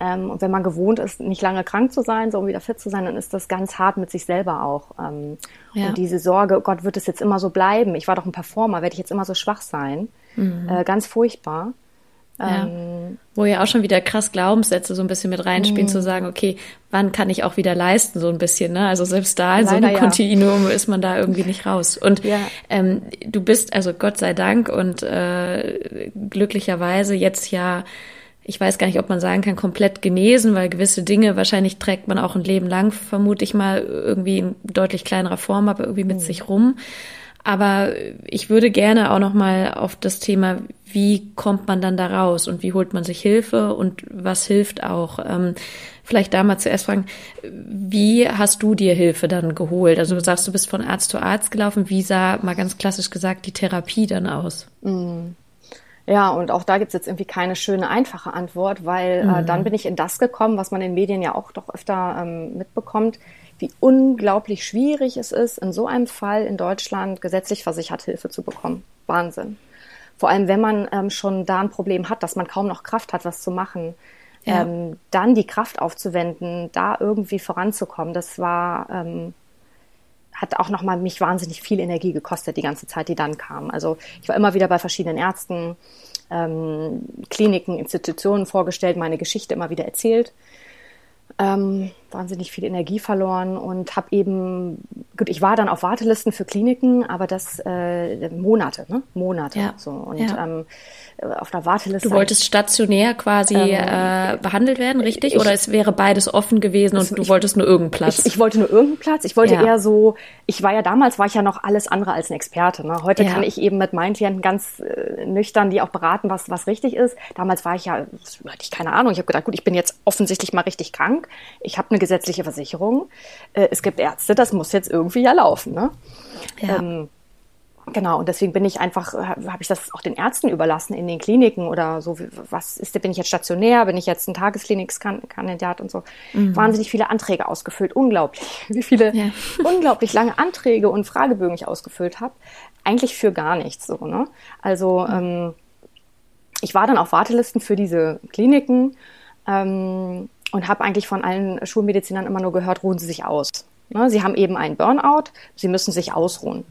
Ähm, und wenn man gewohnt ist, nicht lange krank zu sein, so um wieder fit zu sein, dann ist das ganz hart mit sich selber auch. Ähm, ja. Und diese Sorge, oh Gott, wird es jetzt immer so bleiben? Ich war doch ein Performer, werde ich jetzt immer so schwach sein? Mhm. Äh, ganz furchtbar. Ja. Ähm, Wo ja auch schon wieder krass Glaubenssätze so ein bisschen mit reinspielen, mhm. zu sagen, okay, wann kann ich auch wieder leisten, so ein bisschen, ne? Also selbst da in so einem ja. Kontinuum ist man da irgendwie nicht raus. Und ja. ähm, du bist, also Gott sei Dank und äh, glücklicherweise jetzt ja ich weiß gar nicht, ob man sagen kann, komplett genesen, weil gewisse Dinge wahrscheinlich trägt man auch ein Leben lang, vermute ich mal, irgendwie in deutlich kleinerer Form, aber irgendwie mit mhm. sich rum. Aber ich würde gerne auch noch mal auf das Thema, wie kommt man dann da raus und wie holt man sich Hilfe und was hilft auch. Ähm, vielleicht da mal zuerst fragen, wie hast du dir Hilfe dann geholt? Also du sagst, du bist von Arzt zu Arzt gelaufen. Wie sah, mal ganz klassisch gesagt, die Therapie dann aus? Mhm. Ja, und auch da gibt's jetzt irgendwie keine schöne, einfache Antwort, weil äh, mhm. äh, dann bin ich in das gekommen, was man in den Medien ja auch doch öfter ähm, mitbekommt wie unglaublich schwierig es ist, in so einem Fall in Deutschland gesetzlich versichert Hilfe zu bekommen. Wahnsinn. Vor allem, wenn man ähm, schon da ein Problem hat, dass man kaum noch Kraft hat, was zu machen. Ja. Ähm, dann die Kraft aufzuwenden, da irgendwie voranzukommen, das war, ähm, hat auch nochmal mich wahnsinnig viel Energie gekostet, die ganze Zeit, die dann kam. Also ich war immer wieder bei verschiedenen Ärzten, ähm, Kliniken, Institutionen vorgestellt, meine Geschichte immer wieder erzählt ähm, wahnsinnig viel Energie verloren und habe eben, gut, ich war dann auf Wartelisten für Kliniken, aber das äh, Monate, ne? Monate. Ja. So. Und ja. ähm, auf der Warteliste. Du wolltest stationär quasi ähm, äh, behandelt werden, richtig? Ich, Oder es wäre beides offen gewesen und du ich, wolltest nur irgendeinen Platz? Ich, ich, wollte nur irgendeinen Platz. Ich wollte ja. eher so, ich war ja damals, war ich ja noch alles andere als ein Experte. Ne? Heute kann ich eben mit meinen Klienten ganz äh, nüchtern die auch beraten, was, was richtig ist. Damals war ich ja, hatte ich keine Ahnung. Ich habe gedacht, gut, ich bin jetzt offensichtlich mal richtig krank. Ich habe eine gesetzliche Versicherung. Äh, es gibt Ärzte, das muss jetzt irgendwie ja laufen. Ne? Ja. Ähm, Genau, und deswegen bin ich einfach, habe ich das auch den Ärzten überlassen in den Kliniken oder so, was ist, bin ich jetzt stationär, bin ich jetzt ein Tagesklinikskandidat und so. Mhm. Wahnsinnig viele Anträge ausgefüllt, unglaublich, [laughs] wie viele ja. [laughs] unglaublich lange Anträge und Fragebögen ich ausgefüllt habe. Eigentlich für gar nichts so, ne? Also mhm. ähm, ich war dann auf Wartelisten für diese Kliniken ähm, und habe eigentlich von allen Schulmedizinern immer nur gehört, ruhen Sie sich aus. Ne? Sie haben eben einen Burnout, Sie müssen sich ausruhen.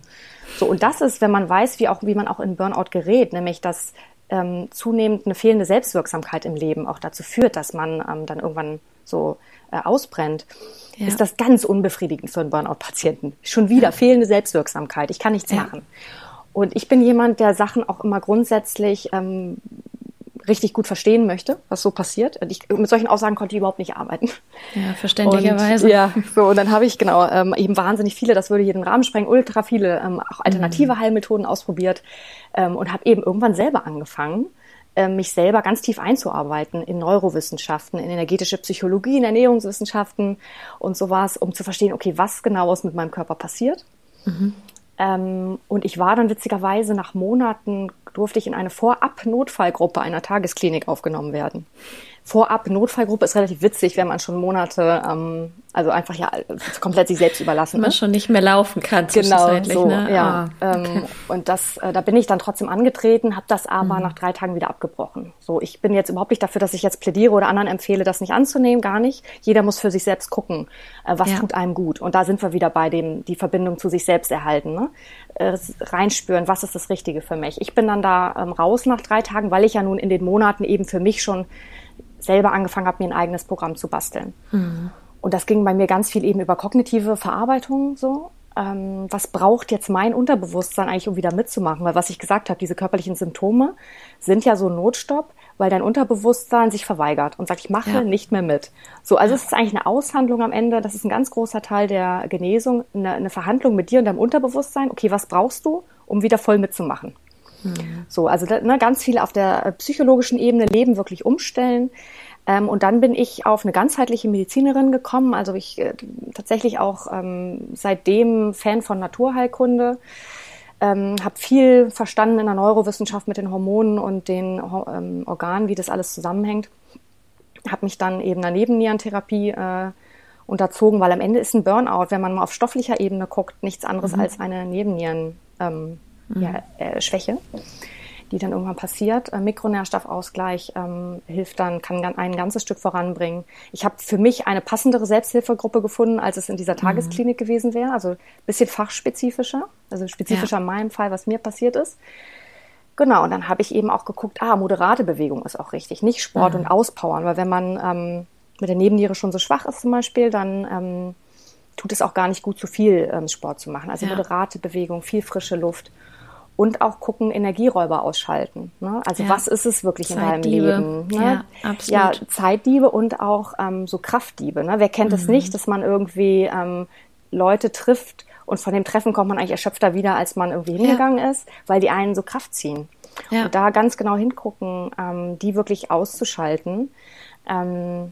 So, und das ist, wenn man weiß, wie auch, wie man auch in Burnout gerät, nämlich dass ähm, zunehmend eine fehlende Selbstwirksamkeit im Leben auch dazu führt, dass man ähm, dann irgendwann so äh, ausbrennt, ja. ist das ganz unbefriedigend für einen Burnout-Patienten. Schon wieder ja. fehlende Selbstwirksamkeit. Ich kann nichts ja. machen. Und ich bin jemand, der Sachen auch immer grundsätzlich ähm, richtig gut verstehen möchte, was so passiert. Und ich, mit solchen Aussagen konnte ich überhaupt nicht arbeiten. Ja, verständlicherweise. Und, ja, so, und dann habe ich genau ähm, eben wahnsinnig viele, das würde hier den Rahmen sprengen, ultra viele ähm, auch alternative mhm. Heilmethoden ausprobiert ähm, und habe eben irgendwann selber angefangen, äh, mich selber ganz tief einzuarbeiten in Neurowissenschaften, in energetische Psychologie, in Ernährungswissenschaften und sowas, um zu verstehen, okay, was genau ist mit meinem Körper passiert. Mhm. Ähm, und ich war dann witzigerweise nach Monaten durfte ich in eine Vorab-Notfallgruppe einer Tagesklinik aufgenommen werden. Vorab-Notfallgruppe ist relativ witzig, wenn man schon Monate, ähm, also einfach ja komplett sich selbst überlassen man ist. schon nicht mehr laufen kann. Genau, so, ne? ja. Ah, ähm, okay. ähm, und das, äh, da bin ich dann trotzdem angetreten, habe das aber mhm. nach drei Tagen wieder abgebrochen. So, ich bin jetzt überhaupt nicht dafür, dass ich jetzt plädiere oder anderen empfehle, das nicht anzunehmen, gar nicht. Jeder muss für sich selbst gucken, äh, was ja. tut einem gut. Und da sind wir wieder bei dem, die Verbindung zu sich selbst erhalten. Ne? Äh, reinspüren, was ist das Richtige für mich. Ich bin dann da ähm, raus nach drei Tagen, weil ich ja nun in den Monaten eben für mich schon selber angefangen habe, mir ein eigenes Programm zu basteln. Mhm. Und das ging bei mir ganz viel eben über kognitive Verarbeitung so. Ähm, was braucht jetzt mein Unterbewusstsein eigentlich, um wieder mitzumachen? Weil was ich gesagt habe, diese körperlichen Symptome sind ja so ein Notstopp, weil dein Unterbewusstsein sich verweigert und sagt, ich mache ja. nicht mehr mit. So, also es ist eigentlich eine Aushandlung am Ende. Das ist ein ganz großer Teil der Genesung, eine, eine Verhandlung mit dir und deinem Unterbewusstsein. Okay, was brauchst du, um wieder voll mitzumachen? Mhm. So, also ne, ganz viel auf der äh, psychologischen Ebene Leben wirklich umstellen. Ähm, und dann bin ich auf eine ganzheitliche Medizinerin gekommen. Also ich äh, tatsächlich auch ähm, seitdem Fan von Naturheilkunde. Ähm, habe viel verstanden in der Neurowissenschaft mit den Hormonen und den ähm, Organen, wie das alles zusammenhängt. Habe mich dann eben einer Nebennierentherapie äh, unterzogen, weil am Ende ist ein Burnout, wenn man mal auf stofflicher Ebene guckt, nichts anderes mhm. als eine Nebennieren. Ähm. Ja, äh, Schwäche, die dann irgendwann passiert. Äh, Mikronährstoffausgleich ähm, hilft dann, kann ein ganzes Stück voranbringen. Ich habe für mich eine passendere Selbsthilfegruppe gefunden, als es in dieser mhm. Tagesklinik mhm. gewesen wäre. Also bisschen fachspezifischer, also spezifischer ja. in meinem Fall, was mir passiert ist. Genau, und dann habe ich eben auch geguckt, ah, moderate Bewegung ist auch richtig, nicht Sport mhm. und Auspowern, weil wenn man ähm, mit der Nebenniere schon so schwach ist zum Beispiel, dann ähm, tut es auch gar nicht gut, zu viel ähm, Sport zu machen. Also ja. moderate Bewegung, viel frische Luft und auch gucken, Energieräuber ausschalten. Ne? Also ja. was ist es wirklich in deinem Leben? Ne? Ja, absolut. ja, Zeitdiebe und auch ähm, so Kraftdiebe. Ne? Wer kennt es mhm. nicht, dass man irgendwie ähm, Leute trifft und von dem Treffen kommt man eigentlich erschöpfter wieder, als man irgendwie hingegangen ja. ist, weil die einen so Kraft ziehen. Ja. Und da ganz genau hingucken, ähm, die wirklich auszuschalten. Ähm,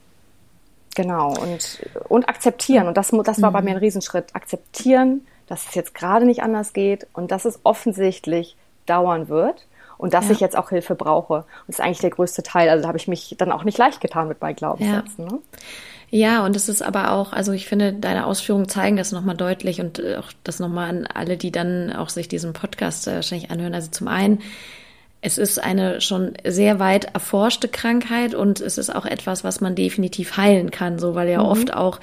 genau, und, und akzeptieren. Und das, das war mhm. bei mir ein Riesenschritt. Akzeptieren, dass es jetzt gerade nicht anders geht und dass es offensichtlich dauern wird und dass ja. ich jetzt auch Hilfe brauche. Und das ist eigentlich der größte Teil. Also da habe ich mich dann auch nicht leicht getan mit meinen Glaubenssätzen. Ja. Ne? Ja, und es ist aber auch, also ich finde, deine Ausführungen zeigen das nochmal deutlich und auch das nochmal an alle, die dann auch sich diesen Podcast äh, wahrscheinlich anhören. Also zum einen, es ist eine schon sehr weit erforschte Krankheit und es ist auch etwas, was man definitiv heilen kann, so weil ja mhm. oft auch,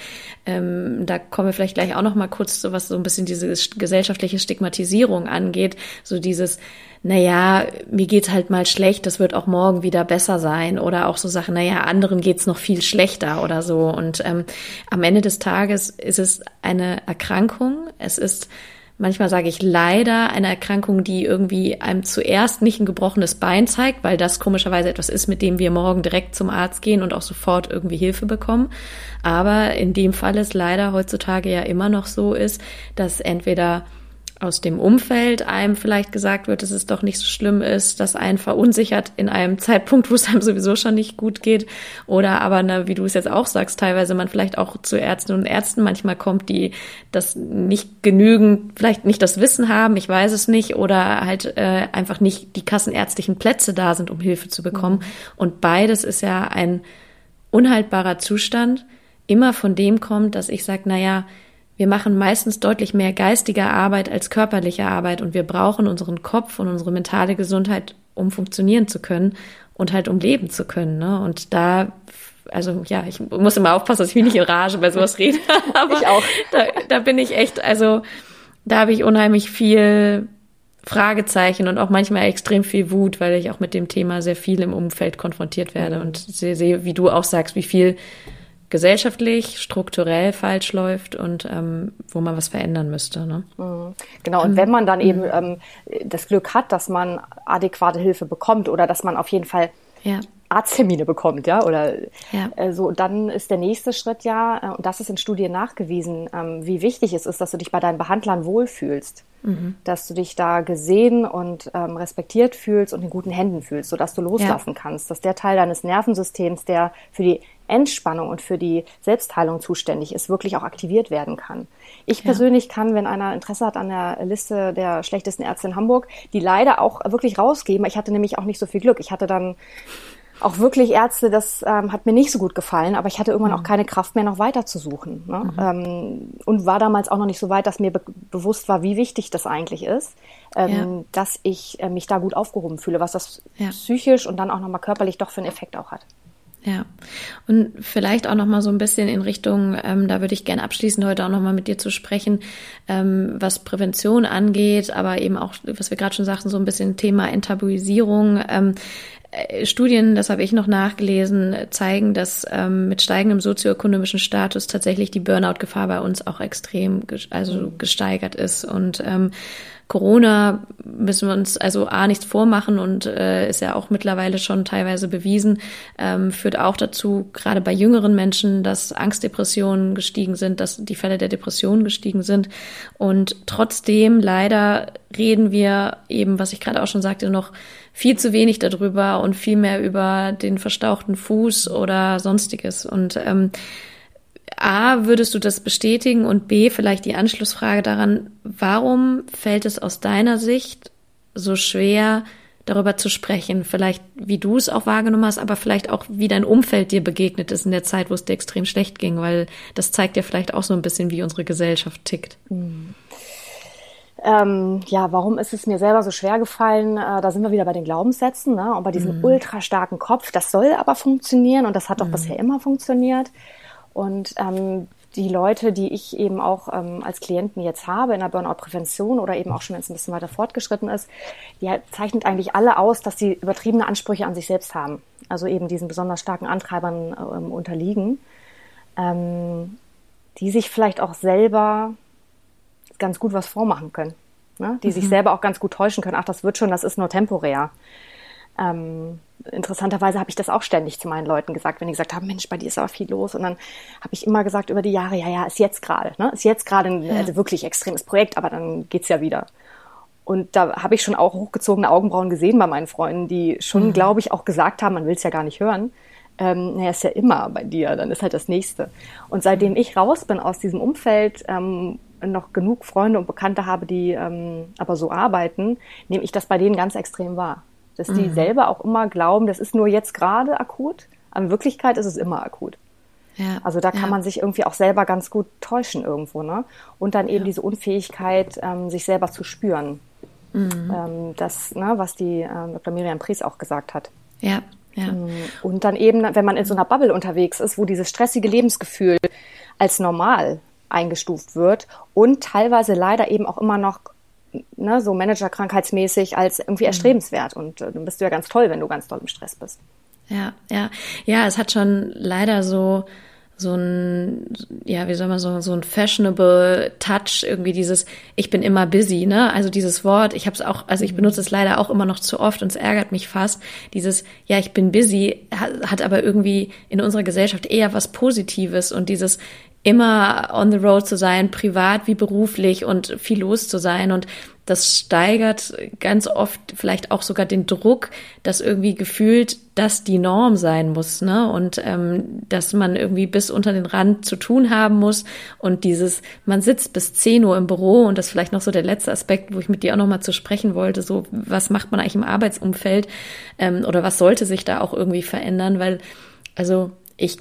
ähm, da kommen wir vielleicht gleich auch noch mal kurz zu, was so ein bisschen diese gesellschaftliche Stigmatisierung angeht, so dieses, naja, mir geht's halt mal schlecht, das wird auch morgen wieder besser sein. Oder auch so Sachen, naja, anderen geht's noch viel schlechter oder so. Und ähm, am Ende des Tages ist es eine Erkrankung, es ist Manchmal sage ich leider eine Erkrankung, die irgendwie einem zuerst nicht ein gebrochenes Bein zeigt, weil das komischerweise etwas ist, mit dem wir morgen direkt zum Arzt gehen und auch sofort irgendwie Hilfe bekommen. Aber in dem Fall es leider heutzutage ja immer noch so ist, dass entweder aus dem Umfeld einem vielleicht gesagt wird, dass es doch nicht so schlimm ist, dass einen verunsichert in einem [laughs] Zeitpunkt, wo es einem sowieso schon nicht gut geht. Oder aber, ne, wie du es jetzt auch sagst, teilweise man vielleicht auch zu Ärzten und Ärzten manchmal kommt, die das nicht genügend, vielleicht nicht das Wissen haben, ich weiß es nicht, oder halt äh, einfach nicht die kassenärztlichen Plätze da sind, um Hilfe zu bekommen. Mhm. Und beides ist ja ein unhaltbarer Zustand, immer von dem kommt, dass ich sage, na ja, wir machen meistens deutlich mehr geistige Arbeit als körperliche Arbeit und wir brauchen unseren Kopf und unsere mentale Gesundheit, um funktionieren zu können und halt um leben zu können. Ne? Und da, also ja, ich muss immer aufpassen, dass ich mich nicht in Rage bei sowas rede. [laughs] Aber ich auch. Da, da bin ich echt, also da habe ich unheimlich viel Fragezeichen und auch manchmal extrem viel Wut, weil ich auch mit dem Thema sehr viel im Umfeld konfrontiert werde und sehe, wie du auch sagst, wie viel gesellschaftlich, strukturell falsch läuft und ähm, wo man was verändern müsste. Ne? Mhm. Genau, und wenn man dann eben mhm. ähm, das Glück hat, dass man adäquate Hilfe bekommt oder dass man auf jeden Fall ja. Arzttermine bekommt, ja, oder ja. Äh, so. dann ist der nächste Schritt ja, äh, und das ist in Studien nachgewiesen, ähm, wie wichtig es ist, dass du dich bei deinen Behandlern wohlfühlst, mhm. dass du dich da gesehen und ähm, respektiert fühlst und in guten Händen fühlst, sodass du loslassen ja. kannst, dass der Teil deines Nervensystems, der für die Entspannung und für die Selbstheilung zuständig ist, wirklich auch aktiviert werden kann. Ich ja. persönlich kann, wenn einer Interesse hat an der Liste der schlechtesten Ärzte in Hamburg, die leider auch wirklich rausgeben. Ich hatte nämlich auch nicht so viel Glück. Ich hatte dann auch wirklich Ärzte, das ähm, hat mir nicht so gut gefallen, aber ich hatte irgendwann mhm. auch keine Kraft mehr, noch weiter zu suchen. Ne? Mhm. Ähm, und war damals auch noch nicht so weit, dass mir be bewusst war, wie wichtig das eigentlich ist, ähm, ja. dass ich äh, mich da gut aufgehoben fühle, was das ja. psychisch und dann auch nochmal körperlich doch für einen Effekt auch hat. Ja, und vielleicht auch noch mal so ein bisschen in Richtung, ähm, da würde ich gerne abschließend heute auch noch mal mit dir zu sprechen, ähm, was Prävention angeht, aber eben auch, was wir gerade schon sagten, so ein bisschen Thema Enttabuisierung. Ähm, äh, Studien, das habe ich noch nachgelesen, zeigen, dass ähm, mit steigendem sozioökonomischen Status tatsächlich die Burnout-Gefahr bei uns auch extrem also gesteigert ist. Und ähm, Corona müssen wir uns also A nichts vormachen und äh, ist ja auch mittlerweile schon teilweise bewiesen, ähm, führt auch dazu, gerade bei jüngeren Menschen, dass Angstdepressionen gestiegen sind, dass die Fälle der Depressionen gestiegen sind. Und trotzdem leider reden wir eben, was ich gerade auch schon sagte, noch viel zu wenig darüber und viel mehr über den verstauchten Fuß oder sonstiges. Und ähm, A, würdest du das bestätigen? Und B, vielleicht die Anschlussfrage daran, warum fällt es aus deiner Sicht so schwer, darüber zu sprechen? Vielleicht, wie du es auch wahrgenommen hast, aber vielleicht auch, wie dein Umfeld dir begegnet ist in der Zeit, wo es dir extrem schlecht ging, weil das zeigt ja vielleicht auch so ein bisschen, wie unsere Gesellschaft tickt. Mhm. Ähm, ja, warum ist es mir selber so schwer gefallen? Äh, da sind wir wieder bei den Glaubenssätzen ne? und bei diesem mhm. ultra starken Kopf. Das soll aber funktionieren und das hat doch mhm. bisher immer funktioniert. Und ähm, die Leute, die ich eben auch ähm, als Klienten jetzt habe in der Burnout-Prävention oder eben auch schon, wenn es ein bisschen weiter fortgeschritten ist, die zeichnet eigentlich alle aus, dass sie übertriebene Ansprüche an sich selbst haben. Also eben diesen besonders starken Antreibern ähm, unterliegen, ähm, die sich vielleicht auch selber ganz gut was vormachen können. Ne? Die mhm. sich selber auch ganz gut täuschen können. Ach, das wird schon, das ist nur temporär. Ähm, interessanterweise habe ich das auch ständig zu meinen Leuten gesagt, wenn die gesagt haben, Mensch, bei dir ist aber viel los. Und dann habe ich immer gesagt über die Jahre, ja, ja, ist jetzt gerade, ne? ist jetzt gerade ein ja. also wirklich extremes Projekt, aber dann geht's ja wieder. Und da habe ich schon auch hochgezogene Augenbrauen gesehen bei meinen Freunden, die schon, mhm. glaube ich, auch gesagt haben, man will es ja gar nicht hören. Ähm, naja, ist ja immer bei dir, dann ist halt das Nächste. Und seitdem mhm. ich raus bin aus diesem Umfeld, ähm, noch genug Freunde und Bekannte habe, die ähm, aber so arbeiten, nehme ich das bei denen ganz extrem wahr. Dass die mhm. selber auch immer glauben, das ist nur jetzt gerade akut, aber in Wirklichkeit ist es immer akut. Ja, also da kann ja. man sich irgendwie auch selber ganz gut täuschen irgendwo, ne? Und dann eben ja. diese Unfähigkeit, ähm, sich selber zu spüren. Mhm. Ähm, das, ne, was die ähm, Dr. Miriam Pries auch gesagt hat. Ja, ja. Mm, und dann eben, wenn man in so einer Bubble unterwegs ist, wo dieses stressige Lebensgefühl als normal eingestuft wird und teilweise leider eben auch immer noch ne, so Managerkrankheitsmäßig als irgendwie mhm. erstrebenswert. Und äh, dann bist du ja ganz toll, wenn du ganz doll im Stress bist. Ja, ja, ja, es hat schon leider so so ein, ja, wie soll man so, so ein fashionable Touch, irgendwie dieses, ich bin immer busy, ne? Also dieses Wort, ich habe es auch, also ich mhm. benutze es leider auch immer noch zu oft und es ärgert mich fast. Dieses, ja, ich bin busy, hat, hat aber irgendwie in unserer Gesellschaft eher was Positives und dieses, immer on the road zu sein, privat wie beruflich und viel los zu sein. Und das steigert ganz oft vielleicht auch sogar den Druck, dass irgendwie gefühlt das die Norm sein muss, ne? Und ähm, dass man irgendwie bis unter den Rand zu tun haben muss. Und dieses, man sitzt bis 10 Uhr im Büro und das vielleicht noch so der letzte Aspekt, wo ich mit dir auch nochmal zu sprechen wollte, so was macht man eigentlich im Arbeitsumfeld ähm, oder was sollte sich da auch irgendwie verändern, weil also ich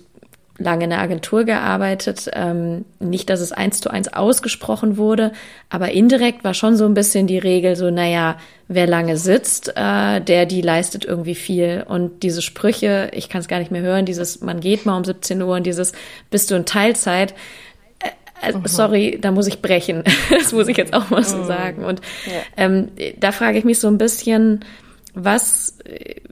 lange in der Agentur gearbeitet. Ähm, nicht, dass es eins zu eins ausgesprochen wurde, aber indirekt war schon so ein bisschen die Regel so, naja, wer lange sitzt, äh, der, die leistet irgendwie viel. Und diese Sprüche, ich kann es gar nicht mehr hören, dieses, man geht mal um 17 Uhr und dieses, bist du in Teilzeit, äh, sorry, da muss ich brechen. [laughs] das muss ich jetzt auch mal so mhm. sagen. Und ähm, da frage ich mich so ein bisschen, was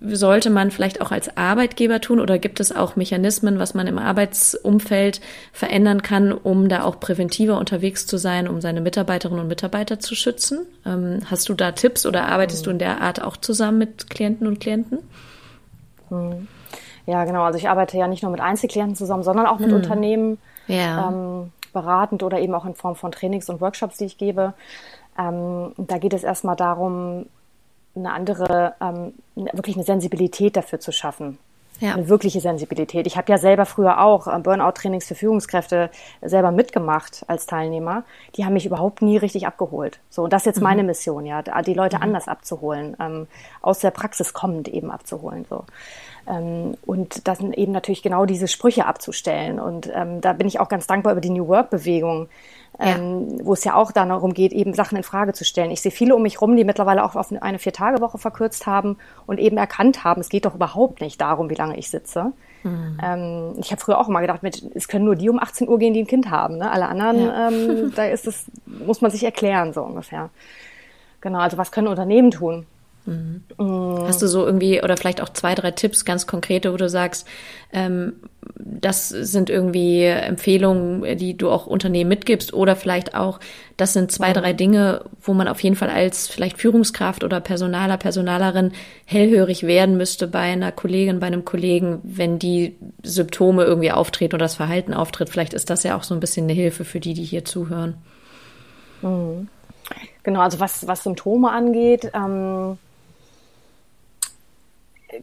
sollte man vielleicht auch als Arbeitgeber tun oder gibt es auch Mechanismen, was man im Arbeitsumfeld verändern kann, um da auch präventiver unterwegs zu sein, um seine Mitarbeiterinnen und Mitarbeiter zu schützen? Ähm, hast du da Tipps oder arbeitest du in der Art auch zusammen mit Klienten und Klienten? Mhm. Ja, genau. Also ich arbeite ja nicht nur mit Einzelklienten zusammen, sondern auch mit mhm. Unternehmen, ja. ähm, beratend oder eben auch in Form von Trainings und Workshops, die ich gebe. Ähm, da geht es erstmal darum, eine andere, ähm, wirklich eine Sensibilität dafür zu schaffen. Ja. Eine wirkliche Sensibilität. Ich habe ja selber früher auch äh, Burnout-Trainings für Führungskräfte selber mitgemacht als Teilnehmer. Die haben mich überhaupt nie richtig abgeholt. So, und das ist jetzt mhm. meine Mission, ja, die Leute mhm. anders abzuholen, ähm, aus der Praxis kommend eben abzuholen. So. Ähm, und dann eben natürlich genau diese Sprüche abzustellen. Und ähm, da bin ich auch ganz dankbar über die New Work-Bewegung, ähm, ja. wo es ja auch darum geht, eben Sachen in Frage zu stellen. Ich sehe viele um mich rum, die mittlerweile auch auf eine Vier-Tage-Woche verkürzt haben und eben erkannt haben, es geht doch überhaupt nicht darum, wie lange ich sitze. Mhm. Ähm, ich habe früher auch immer gedacht, mit, es können nur die um 18 Uhr gehen, die ein Kind haben. Ne? Alle anderen, ja. ähm, [laughs] da ist es, muss man sich erklären, so ungefähr. Genau, also was können Unternehmen tun? Mhm. Hast du so irgendwie oder vielleicht auch zwei, drei Tipps ganz konkrete, wo du sagst, ähm, das sind irgendwie Empfehlungen, die du auch Unternehmen mitgibst oder vielleicht auch, das sind zwei, drei Dinge, wo man auf jeden Fall als vielleicht Führungskraft oder Personaler, Personalerin hellhörig werden müsste bei einer Kollegin, bei einem Kollegen, wenn die Symptome irgendwie auftreten oder das Verhalten auftritt. Vielleicht ist das ja auch so ein bisschen eine Hilfe für die, die hier zuhören. Mhm. Genau, also was, was Symptome angeht, ähm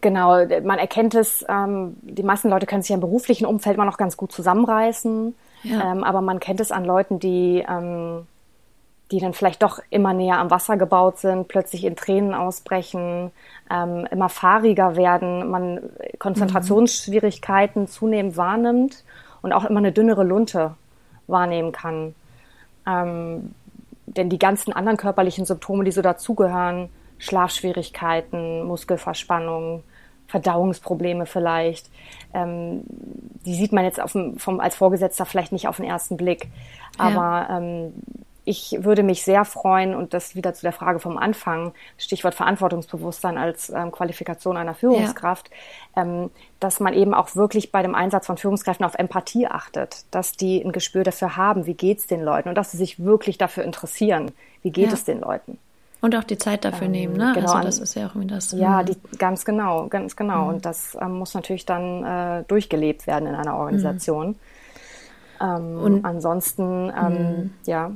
Genau, man erkennt es, ähm, die meisten Leute können sich im beruflichen Umfeld immer noch ganz gut zusammenreißen, ja. ähm, aber man kennt es an Leuten, die, ähm, die dann vielleicht doch immer näher am Wasser gebaut sind, plötzlich in Tränen ausbrechen, ähm, immer fahriger werden, man Konzentrationsschwierigkeiten mhm. zunehmend wahrnimmt und auch immer eine dünnere Lunte wahrnehmen kann. Ähm, denn die ganzen anderen körperlichen Symptome, die so dazugehören, Schlafschwierigkeiten, Muskelverspannung, Verdauungsprobleme vielleicht. Ähm, die sieht man jetzt auf dem, vom, als Vorgesetzter vielleicht nicht auf den ersten Blick. Aber ja. ähm, ich würde mich sehr freuen, und das wieder zu der Frage vom Anfang, Stichwort Verantwortungsbewusstsein als ähm, Qualifikation einer Führungskraft, ja. ähm, dass man eben auch wirklich bei dem Einsatz von Führungskräften auf Empathie achtet, dass die ein Gespür dafür haben, wie geht's den Leuten und dass sie sich wirklich dafür interessieren, wie geht ja. es den Leuten. Und auch die Zeit dafür ähm, nehmen, ne? Genau, also das ist ja auch irgendwie das. Ja, mhm. die, ganz genau, ganz genau. Mhm. Und das ähm, muss natürlich dann äh, durchgelebt werden in einer Organisation. Mhm. Ähm, und ansonsten, ähm, mhm. ja.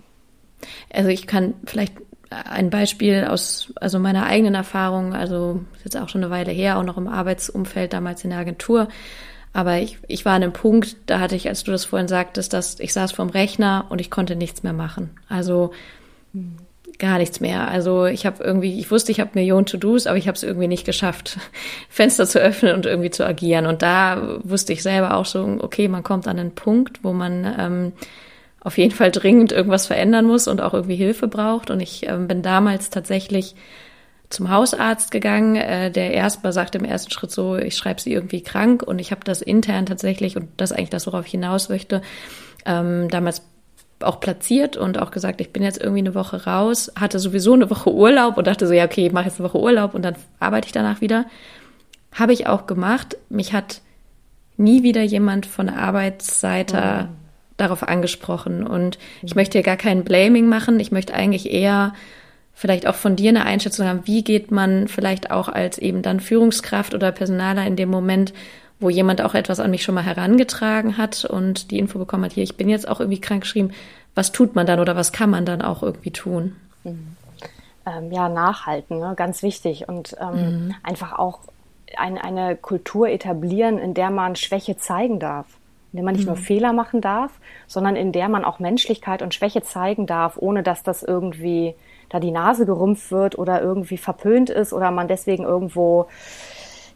Also ich kann vielleicht ein Beispiel aus also meiner eigenen Erfahrung, also ist jetzt auch schon eine Weile her, auch noch im Arbeitsumfeld, damals in der Agentur. Aber ich, ich war an einem Punkt, da hatte ich, als du das vorhin sagtest, dass ich saß vorm Rechner und ich konnte nichts mehr machen. Also mhm gar nichts mehr. Also ich habe irgendwie, ich wusste, ich habe Millionen To-Dos, aber ich habe es irgendwie nicht geschafft, [laughs] Fenster zu öffnen und irgendwie zu agieren. Und da wusste ich selber auch so, okay, man kommt an einen Punkt, wo man ähm, auf jeden Fall dringend irgendwas verändern muss und auch irgendwie Hilfe braucht. Und ich ähm, bin damals tatsächlich zum Hausarzt gegangen, äh, der erstmal sagte im ersten Schritt so, ich schreibe sie irgendwie krank und ich habe das intern tatsächlich, und das eigentlich das, worauf ich hinaus möchte, ähm, damals auch platziert und auch gesagt, ich bin jetzt irgendwie eine Woche raus, hatte sowieso eine Woche Urlaub und dachte so, ja, okay, ich mache jetzt eine Woche Urlaub und dann arbeite ich danach wieder. Habe ich auch gemacht. Mich hat nie wieder jemand von der Arbeitsseite oh. darauf angesprochen. Und ich möchte hier gar kein Blaming machen. Ich möchte eigentlich eher vielleicht auch von dir eine Einschätzung haben, wie geht man vielleicht auch als eben dann Führungskraft oder Personaler in dem Moment wo jemand auch etwas an mich schon mal herangetragen hat und die Info bekommen hat, hier, ich bin jetzt auch irgendwie krank geschrieben. Was tut man dann oder was kann man dann auch irgendwie tun? Mhm. Ähm, ja, nachhalten, ne? ganz wichtig. Und ähm, mhm. einfach auch ein, eine Kultur etablieren, in der man Schwäche zeigen darf. In der man nicht mhm. nur Fehler machen darf, sondern in der man auch Menschlichkeit und Schwäche zeigen darf, ohne dass das irgendwie da die Nase gerümpft wird oder irgendwie verpönt ist oder man deswegen irgendwo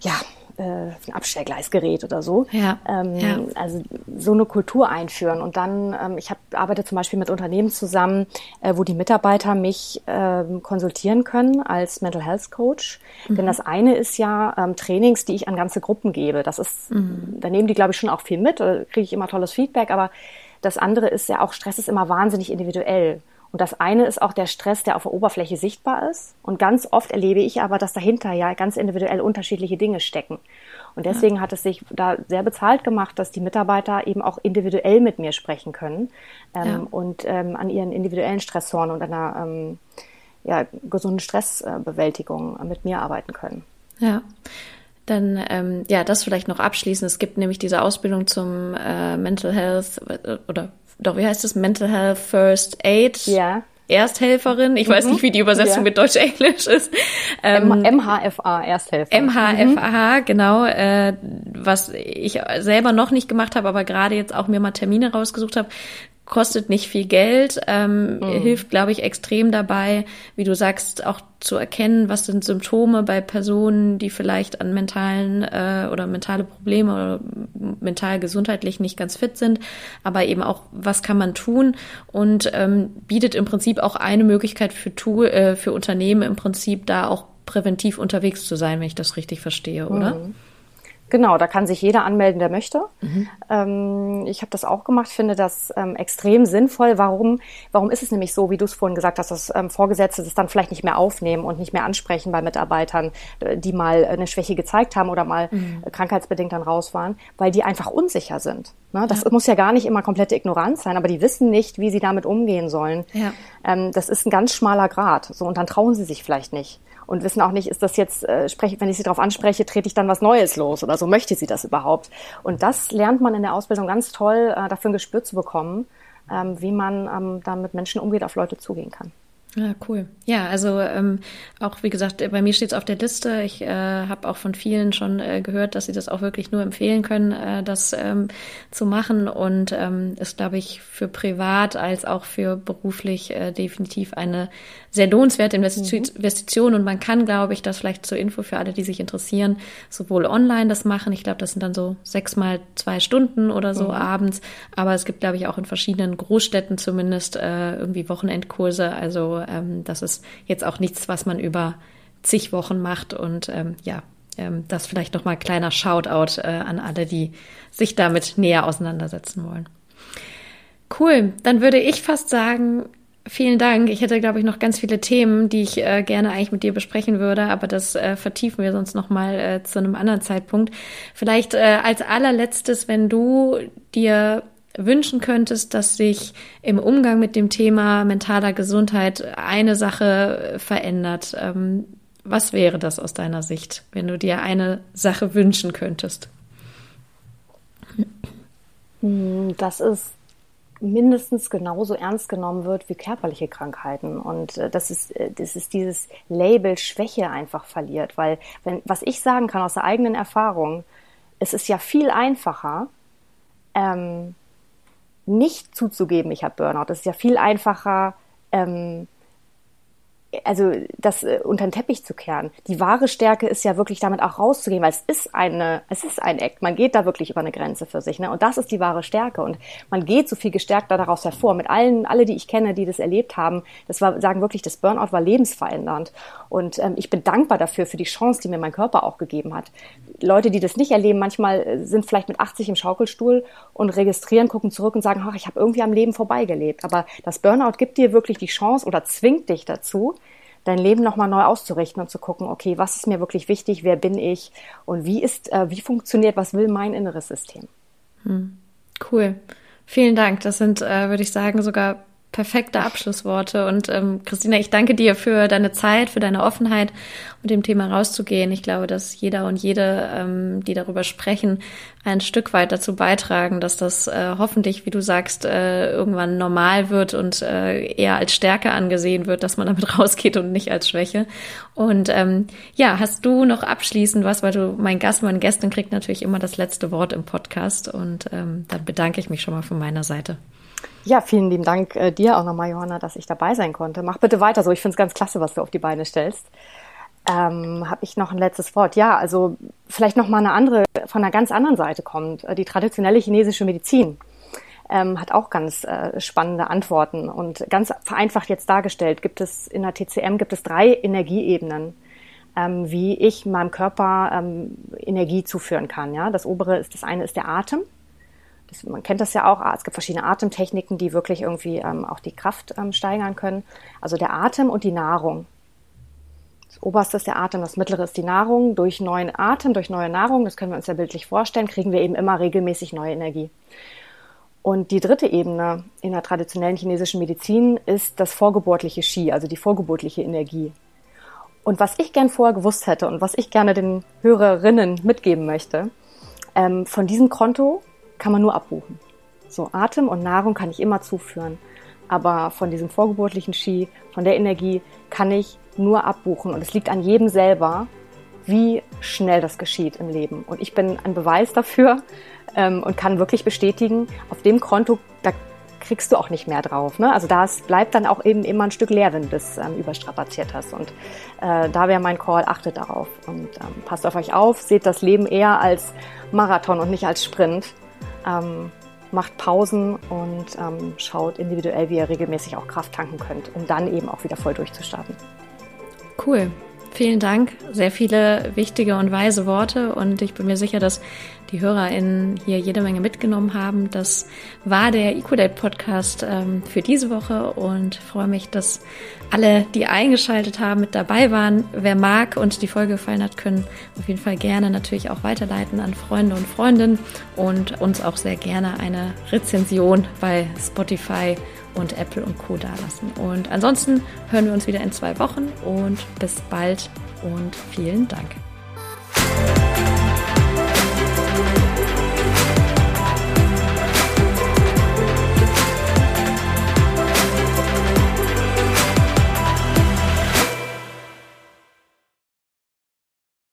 ja, äh, ein Abstellgleisgerät oder so. Ja, ähm, ja. Also so eine Kultur einführen. Und dann, ähm, ich hab, arbeite zum Beispiel mit Unternehmen zusammen, äh, wo die Mitarbeiter mich äh, konsultieren können als Mental Health Coach. Mhm. Denn das eine ist ja ähm, Trainings, die ich an ganze Gruppen gebe. Das ist, mhm. da nehmen die, glaube ich, schon auch viel mit, da kriege ich immer tolles Feedback, aber das andere ist ja auch, Stress ist immer wahnsinnig individuell. Und das eine ist auch der Stress, der auf der Oberfläche sichtbar ist. Und ganz oft erlebe ich aber, dass dahinter ja ganz individuell unterschiedliche Dinge stecken. Und deswegen ja. hat es sich da sehr bezahlt gemacht, dass die Mitarbeiter eben auch individuell mit mir sprechen können ähm, ja. und ähm, an ihren individuellen Stressoren und einer ähm, ja, gesunden Stressbewältigung mit mir arbeiten können. Ja. Dann, ähm, ja, das vielleicht noch abschließend. Es gibt nämlich diese Ausbildung zum äh, Mental Health oder doch, wie heißt es? Mental Health First Aid. Ja. Ersthelferin. Ich mhm. weiß nicht, wie die Übersetzung ja. mit Deutsch-Englisch [laughs] ist. Ähm, MHFA, Ersthelfer. MHFA, mhm. genau. Äh, was ich selber noch nicht gemacht habe, aber gerade jetzt auch mir mal Termine rausgesucht habe, kostet nicht viel Geld, ähm, mhm. hilft, glaube ich, extrem dabei, wie du sagst, auch zu erkennen, was sind Symptome bei Personen, die vielleicht an mentalen äh, oder mentale Probleme oder mental gesundheitlich nicht ganz fit sind, aber eben auch, was kann man tun und ähm, bietet im Prinzip auch eine Möglichkeit für, Tool, äh, für Unternehmen im Prinzip da auch präventiv unterwegs zu sein, wenn ich das richtig verstehe, oder? Mhm. Genau, da kann sich jeder anmelden, der möchte. Mhm. Ähm, ich habe das auch gemacht, finde das ähm, extrem sinnvoll. Warum? Warum ist es nämlich so, wie du es vorhin gesagt hast, dass ähm, Vorgesetzte das dann vielleicht nicht mehr aufnehmen und nicht mehr ansprechen bei Mitarbeitern, äh, die mal eine Schwäche gezeigt haben oder mal mhm. krankheitsbedingt dann raus waren, weil die einfach unsicher sind. Ne? Das ja. muss ja gar nicht immer komplette Ignoranz sein, aber die wissen nicht, wie sie damit umgehen sollen. Ja. Ähm, das ist ein ganz schmaler Grad. So und dann trauen sie sich vielleicht nicht und wissen auch nicht, ist das jetzt, äh, spreche, wenn ich sie darauf anspreche, trete ich dann was Neues los oder so, möchte sie das überhaupt? Und das lernt man in der Ausbildung ganz toll, äh, dafür ein Gespür zu bekommen, ähm, wie man ähm, da mit Menschen umgeht, auf Leute zugehen kann. Ja, cool. Ja, also ähm, auch wie gesagt, bei mir steht es auf der Liste. Ich äh, habe auch von vielen schon äh, gehört, dass sie das auch wirklich nur empfehlen können, äh, das ähm, zu machen. Und ähm, ist, glaube ich, für privat als auch für beruflich äh, definitiv eine sehr lohnenswerte Investition. Mhm. Und man kann, glaube ich, das vielleicht zur Info für alle, die sich interessieren, sowohl online das machen. Ich glaube, das sind dann so sechs mal zwei Stunden oder so mhm. abends. Aber es gibt, glaube ich, auch in verschiedenen Großstädten zumindest äh, irgendwie Wochenendkurse. Also ähm, das ist jetzt auch nichts, was man über zig Wochen macht. Und ähm, ja, ähm, das vielleicht nochmal kleiner Shoutout äh, an alle, die sich damit näher auseinandersetzen wollen. Cool, dann würde ich fast sagen, vielen Dank. Ich hätte, glaube ich, noch ganz viele Themen, die ich äh, gerne eigentlich mit dir besprechen würde, aber das äh, vertiefen wir sonst nochmal äh, zu einem anderen Zeitpunkt. Vielleicht äh, als allerletztes, wenn du dir wünschen könntest, dass sich im Umgang mit dem Thema mentaler Gesundheit eine Sache verändert, ähm, was wäre das aus deiner Sicht, wenn du dir eine Sache wünschen könntest? Hm, das ist mindestens genauso ernst genommen wird wie körperliche Krankheiten und äh, dass es, äh, dass es dieses Label Schwäche einfach verliert, weil wenn was ich sagen kann aus der eigenen Erfahrung, es ist ja viel einfacher, ähm, nicht zuzugeben, ich habe Burnout. Es ist ja viel einfacher, ähm, also das äh, unter den Teppich zu kehren. Die wahre Stärke ist ja wirklich damit auch rauszugehen, weil es ist eine, es ist ein Act. Man geht da wirklich über eine Grenze für sich, ne? Und das ist die wahre Stärke. Und man geht so viel gestärkter daraus hervor. Mit allen, alle, die ich kenne, die das erlebt haben, das war, sagen wirklich, das Burnout war lebensverändernd. Und ähm, ich bin dankbar dafür für die Chance, die mir mein Körper auch gegeben hat. Leute, die das nicht erleben, manchmal äh, sind vielleicht mit 80 im Schaukelstuhl und registrieren, gucken zurück und sagen, ach, ich habe irgendwie am Leben vorbeigelebt. Aber das Burnout gibt dir wirklich die Chance oder zwingt dich dazu, dein Leben nochmal neu auszurichten und zu gucken, okay, was ist mir wirklich wichtig, wer bin ich und wie ist, äh, wie funktioniert, was will mein inneres System. Hm. Cool. Vielen Dank. Das sind, äh, würde ich sagen, sogar perfekte Abschlussworte. Und ähm, Christina, ich danke dir für deine Zeit, für deine Offenheit, um dem Thema rauszugehen. Ich glaube, dass jeder und jede, ähm, die darüber sprechen, ein Stück weit dazu beitragen, dass das äh, hoffentlich, wie du sagst, äh, irgendwann normal wird und äh, eher als Stärke angesehen wird, dass man damit [laughs] rausgeht und nicht als Schwäche. Und ähm, ja, hast du noch abschließend was, weil du mein Gast, meine Gästin kriegt natürlich immer das letzte Wort im Podcast und ähm, dann bedanke ich mich schon mal von meiner Seite. Ja, vielen lieben Dank äh, dir auch nochmal, Johanna, dass ich dabei sein konnte. Mach bitte weiter so. Ich finde es ganz klasse, was du auf die Beine stellst. Ähm, Habe ich noch ein letztes Wort? Ja, also vielleicht noch mal eine andere, von einer ganz anderen Seite kommt. Äh, die traditionelle chinesische Medizin ähm, hat auch ganz äh, spannende Antworten und ganz vereinfacht jetzt dargestellt gibt es in der TCM gibt es drei Energieebenen, ähm, wie ich meinem Körper ähm, Energie zuführen kann. Ja, das obere ist das eine ist der Atem. Das, man kennt das ja auch, es gibt verschiedene Atemtechniken, die wirklich irgendwie ähm, auch die Kraft ähm, steigern können. Also der Atem und die Nahrung. Das oberste ist der Atem, das mittlere ist die Nahrung. Durch neuen Atem, durch neue Nahrung, das können wir uns ja bildlich vorstellen, kriegen wir eben immer regelmäßig neue Energie. Und die dritte Ebene in der traditionellen chinesischen Medizin ist das vorgeburtliche Qi, also die vorgeburtliche Energie. Und was ich gern vorher gewusst hätte und was ich gerne den Hörerinnen mitgeben möchte, ähm, von diesem Konto kann man nur abbuchen. So Atem und Nahrung kann ich immer zuführen. Aber von diesem vorgeburtlichen Ski, von der Energie kann ich nur abbuchen. Und es liegt an jedem selber, wie schnell das geschieht im Leben. Und ich bin ein Beweis dafür ähm, und kann wirklich bestätigen, auf dem Konto, da kriegst du auch nicht mehr drauf. Ne? Also da bleibt dann auch eben immer ein Stück leer, wenn du das ähm, überstrapaziert hast. Und äh, da wäre mein Call, achtet darauf und ähm, passt auf euch auf, seht das Leben eher als Marathon und nicht als Sprint. Ähm, macht Pausen und ähm, schaut individuell, wie ihr regelmäßig auch Kraft tanken könnt, um dann eben auch wieder voll durchzustarten. Cool. Vielen Dank. Sehr viele wichtige und weise Worte und ich bin mir sicher, dass die HörerInnen hier jede Menge mitgenommen haben. Das war der EcoDate Podcast ähm, für diese Woche und freue mich, dass alle, die eingeschaltet haben, mit dabei waren. Wer mag und die Folge gefallen hat, können auf jeden Fall gerne natürlich auch weiterleiten an Freunde und Freundinnen und uns auch sehr gerne eine Rezension bei Spotify und Apple und Co. dalassen. Und ansonsten hören wir uns wieder in zwei Wochen und bis bald und vielen Dank.